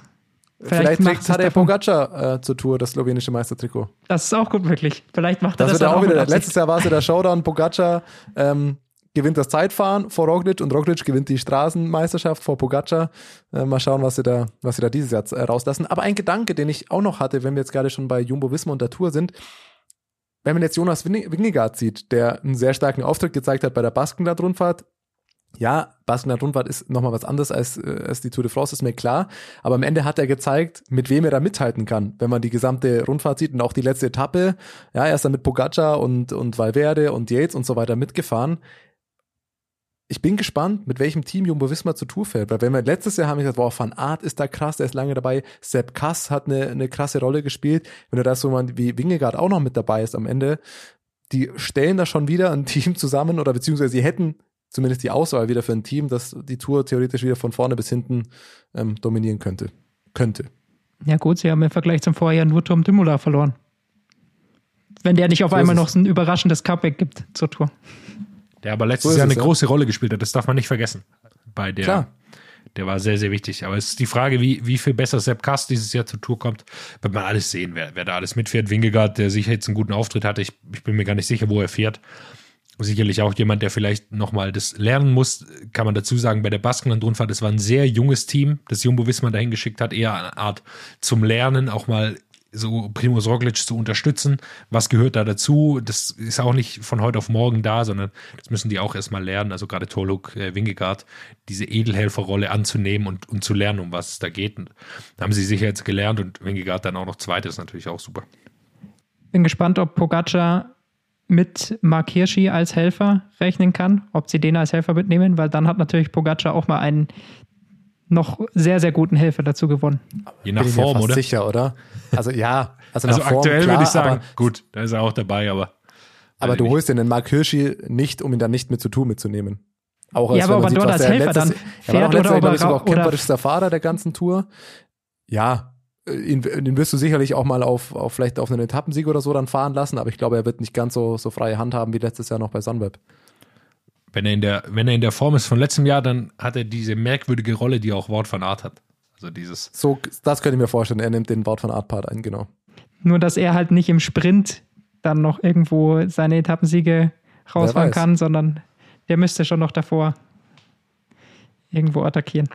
S4: Vielleicht,
S3: macht
S4: trägt
S3: es
S4: Tadej Pogacar äh, zur Tour das slowenische Meistertrikot.
S3: Das ist auch gut möglich. Vielleicht macht er
S4: Das,
S3: das,
S4: wird auch
S3: mit
S4: wieder. Letztes Jahr war es ja der Showdown. Pogacar ähm, gewinnt das Zeitfahren vor Roglic und Roglic gewinnt die Straßenmeisterschaft vor Pogacar. Äh, mal schauen, was sie da, was sie da dieses Jahr äh, rauslassen. Aber ein Gedanke, den ich auch noch hatte, wenn wir jetzt gerade schon bei Jumbo Visma und der Tour sind, wenn man jetzt Jonas Win- Wingegaard sieht, der einen sehr starken Auftritt gezeigt hat bei der Baskenland-Rundfahrt, ja, Baskenland-Rundfahrt ist nochmal was anderes als, äh, als die Tour de France, ist mir klar. Aber am Ende hat er gezeigt, mit wem er da mithalten kann, wenn man die gesamte Rundfahrt sieht und auch die letzte Etappe. Ja, er ist dann mit Pogacar und, und Valverde und Yates und so weiter mitgefahren. Ich bin gespannt, mit welchem Team Jumbo Visma zur Tour fährt, weil wenn wir letztes Jahr haben wir gesagt, wow, Van Aert ist da krass, der ist lange dabei, Sepp Kass hat eine, eine krasse Rolle gespielt. Wenn du da so mal wie Wingegaard auch noch mit dabei ist am Ende, die stellen da schon wieder ein Team zusammen oder beziehungsweise sie hätten zumindest die Auswahl wieder für ein Team, das die Tour theoretisch wieder von vorne bis hinten ähm, dominieren könnte. Könnte.
S3: Ja gut, sie haben im Vergleich zum Vorjahr nur Tom Dumoulin verloren. Wenn der nicht auf
S4: So
S3: einmal noch so ein überraschendes Comeback gibt zur Tour.
S5: Der aber letztes
S4: So
S5: Jahr
S4: es,
S5: eine
S4: ja.
S5: große Rolle gespielt hat. Das darf man nicht vergessen. Bei der,
S4: Klar.
S5: der war sehr, sehr wichtig. Aber es ist die Frage, wie, wie viel besser Sepp Kass dieses Jahr zur Tour kommt. Wird man alles sehen, wer, wer da alles mitfährt. Wingegaard, der sicher jetzt einen guten Auftritt hatte. Ich, ich bin mir gar nicht sicher, wo er fährt. Sicherlich auch jemand, der vielleicht nochmal das lernen muss, kann man dazu sagen, bei der Baskenland-Rundfahrt, das war ein sehr junges Team, das Jumbo Wismar dahin geschickt hat, eher eine Art zum Lernen, auch mal so Primus Roglic zu unterstützen. Was gehört da dazu? Das ist auch nicht von heute auf morgen da, sondern das müssen die auch erstmal lernen. Also gerade Torluk, äh, Wingegaard, diese Edelhelferrolle anzunehmen und, und zu lernen, um was es da geht. Und da haben sie sicher jetzt gelernt und Wingegaard dann auch noch Zweite ist natürlich auch super.
S3: Bin gespannt, ob Pogacar mit Mark Hirschi als Helfer rechnen kann, ob sie den als Helfer mitnehmen, weil dann hat natürlich Pogacar auch mal einen noch sehr, sehr guten Helfer dazu gewonnen.
S5: Je nach
S4: Bin ich mir
S5: Form,
S4: fast
S5: oder?
S4: sicher, oder? Also ja, also,
S5: Also
S4: Form,
S5: aktuell
S4: klar,
S5: würde ich sagen,
S4: aber,
S5: gut, da ist er auch dabei, aber.
S4: aber du
S5: ich
S4: holst dir den Mark Hirschi nicht, um ihn dann nicht mit zur Tour mitzunehmen. Auch
S3: Ja, aber
S4: wenn
S3: ob er dort
S4: was
S3: als Helfer
S4: letztes-
S3: dann
S4: er war
S3: fährt
S4: doch letztes
S3: oder
S4: Jahr,
S3: ob
S4: glaube
S3: er
S4: ich, sogar
S3: ra-
S4: auch
S3: oder-
S4: kämpferischster Fahrer der ganzen Tour. Ja, ihn, den wirst du sicherlich auch mal auf, auf vielleicht auf einen Etappensieg oder so dann fahren lassen, aber ich glaube, er wird nicht ganz so, so freie Hand haben wie letztes Jahr noch bei Sunweb.
S5: Wenn er, in der, wenn er in der Form ist von letztem Jahr, dann hat er diese merkwürdige Rolle, die auch Wort van Art hat. Also dieses.
S4: So, das könnte ich mir vorstellen. Er nimmt den Wort von Art Part ein, genau.
S3: Nur, dass er halt nicht im Sprint dann noch irgendwo seine Etappensiege rausfahren kann, sondern der müsste schon noch davor irgendwo attackieren.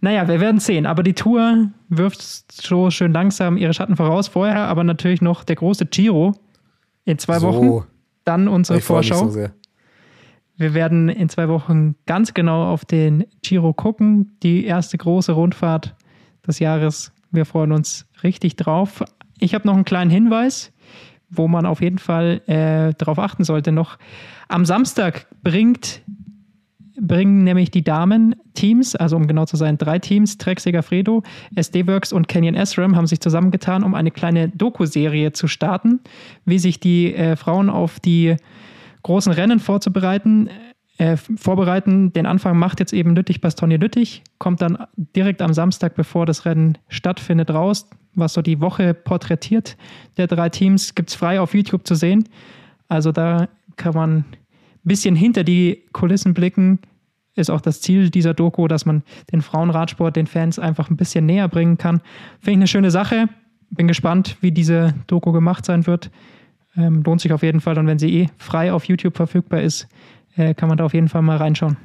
S3: Naja, wir werden sehen. Aber die Tour wirft so schön langsam ihre Schatten voraus. Vorher aber natürlich noch der große Giro in zwei
S4: So.
S3: Wochen. Dann unsere
S4: Ich
S3: Vorschau.
S4: so sehr.
S3: Wir werden in zwei Wochen ganz genau auf den Giro gucken. Die erste große Rundfahrt des Jahres. Wir freuen uns richtig drauf. Ich habe noch einen kleinen Hinweis, wo man auf jeden Fall äh, darauf achten sollte. Noch am Samstag bringt, bringen nämlich die Damen Teams, also um genau zu sein, drei Teams, Trek Segafredo, SD Works und Canyon SRAM haben sich zusammengetan, um eine kleine Doku-Serie zu starten, wie sich die äh, Frauen auf die großen Rennen vorzubereiten, äh, vorbereiten. Den Anfang macht jetzt eben Lüttich Bastogne Lüttich, kommt dann direkt am Samstag, bevor das Rennen stattfindet, raus, was so die Woche porträtiert der drei Teams, gibt es frei auf YouTube zu sehen. Also da kann man ein bisschen hinter die Kulissen blicken. Ist auch das Ziel dieser Doku, dass man den Frauenradsport den Fans einfach ein bisschen näher bringen kann. Finde ich eine schöne Sache. Bin gespannt, wie diese Doku gemacht sein wird. Ähm, lohnt sich auf jeden Fall. Und wenn sie eh frei auf YouTube verfügbar ist, äh, kann man da auf jeden Fall mal reinschauen.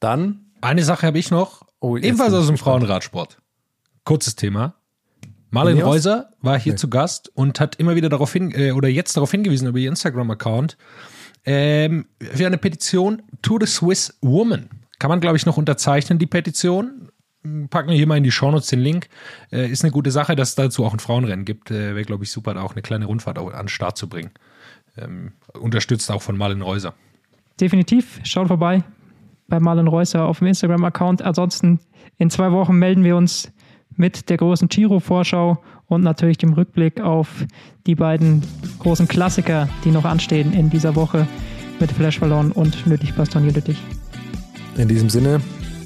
S4: Dann,
S5: Eine Sache habe ich noch,
S4: Oh,
S5: ebenfalls aus dem. Frauenradsport. Kurzes Thema. Marlene? Reuser war hier
S4: Nee.
S5: zu Gast und hat immer wieder darauf hin, äh, oder jetzt darauf hingewiesen über ihr Instagram-Account, ähm, für eine Petition To the Swiss Woman. Kann man, glaube ich, noch unterzeichnen, die Petition. Packen wir hier mal in die Shownotes den Link. Äh, ist eine gute Sache, dass es dazu auch ein Frauenrennen gibt. Äh, Wäre, glaube ich, super, da auch eine kleine Rundfahrt auch an den Start zu bringen. Ähm, unterstützt auch von Marlene Reuser.
S3: Definitiv, schaut vorbei bei Marlon Reusser auf dem Instagram-Account. Ansonsten in zwei Wochen melden wir uns mit der großen Giro-Vorschau und natürlich dem Rückblick auf die beiden großen Klassiker, die noch anstehen in dieser Woche mit Flash Ballon und Lüttich Bastogne Lüttich.
S4: in diesem Sinne,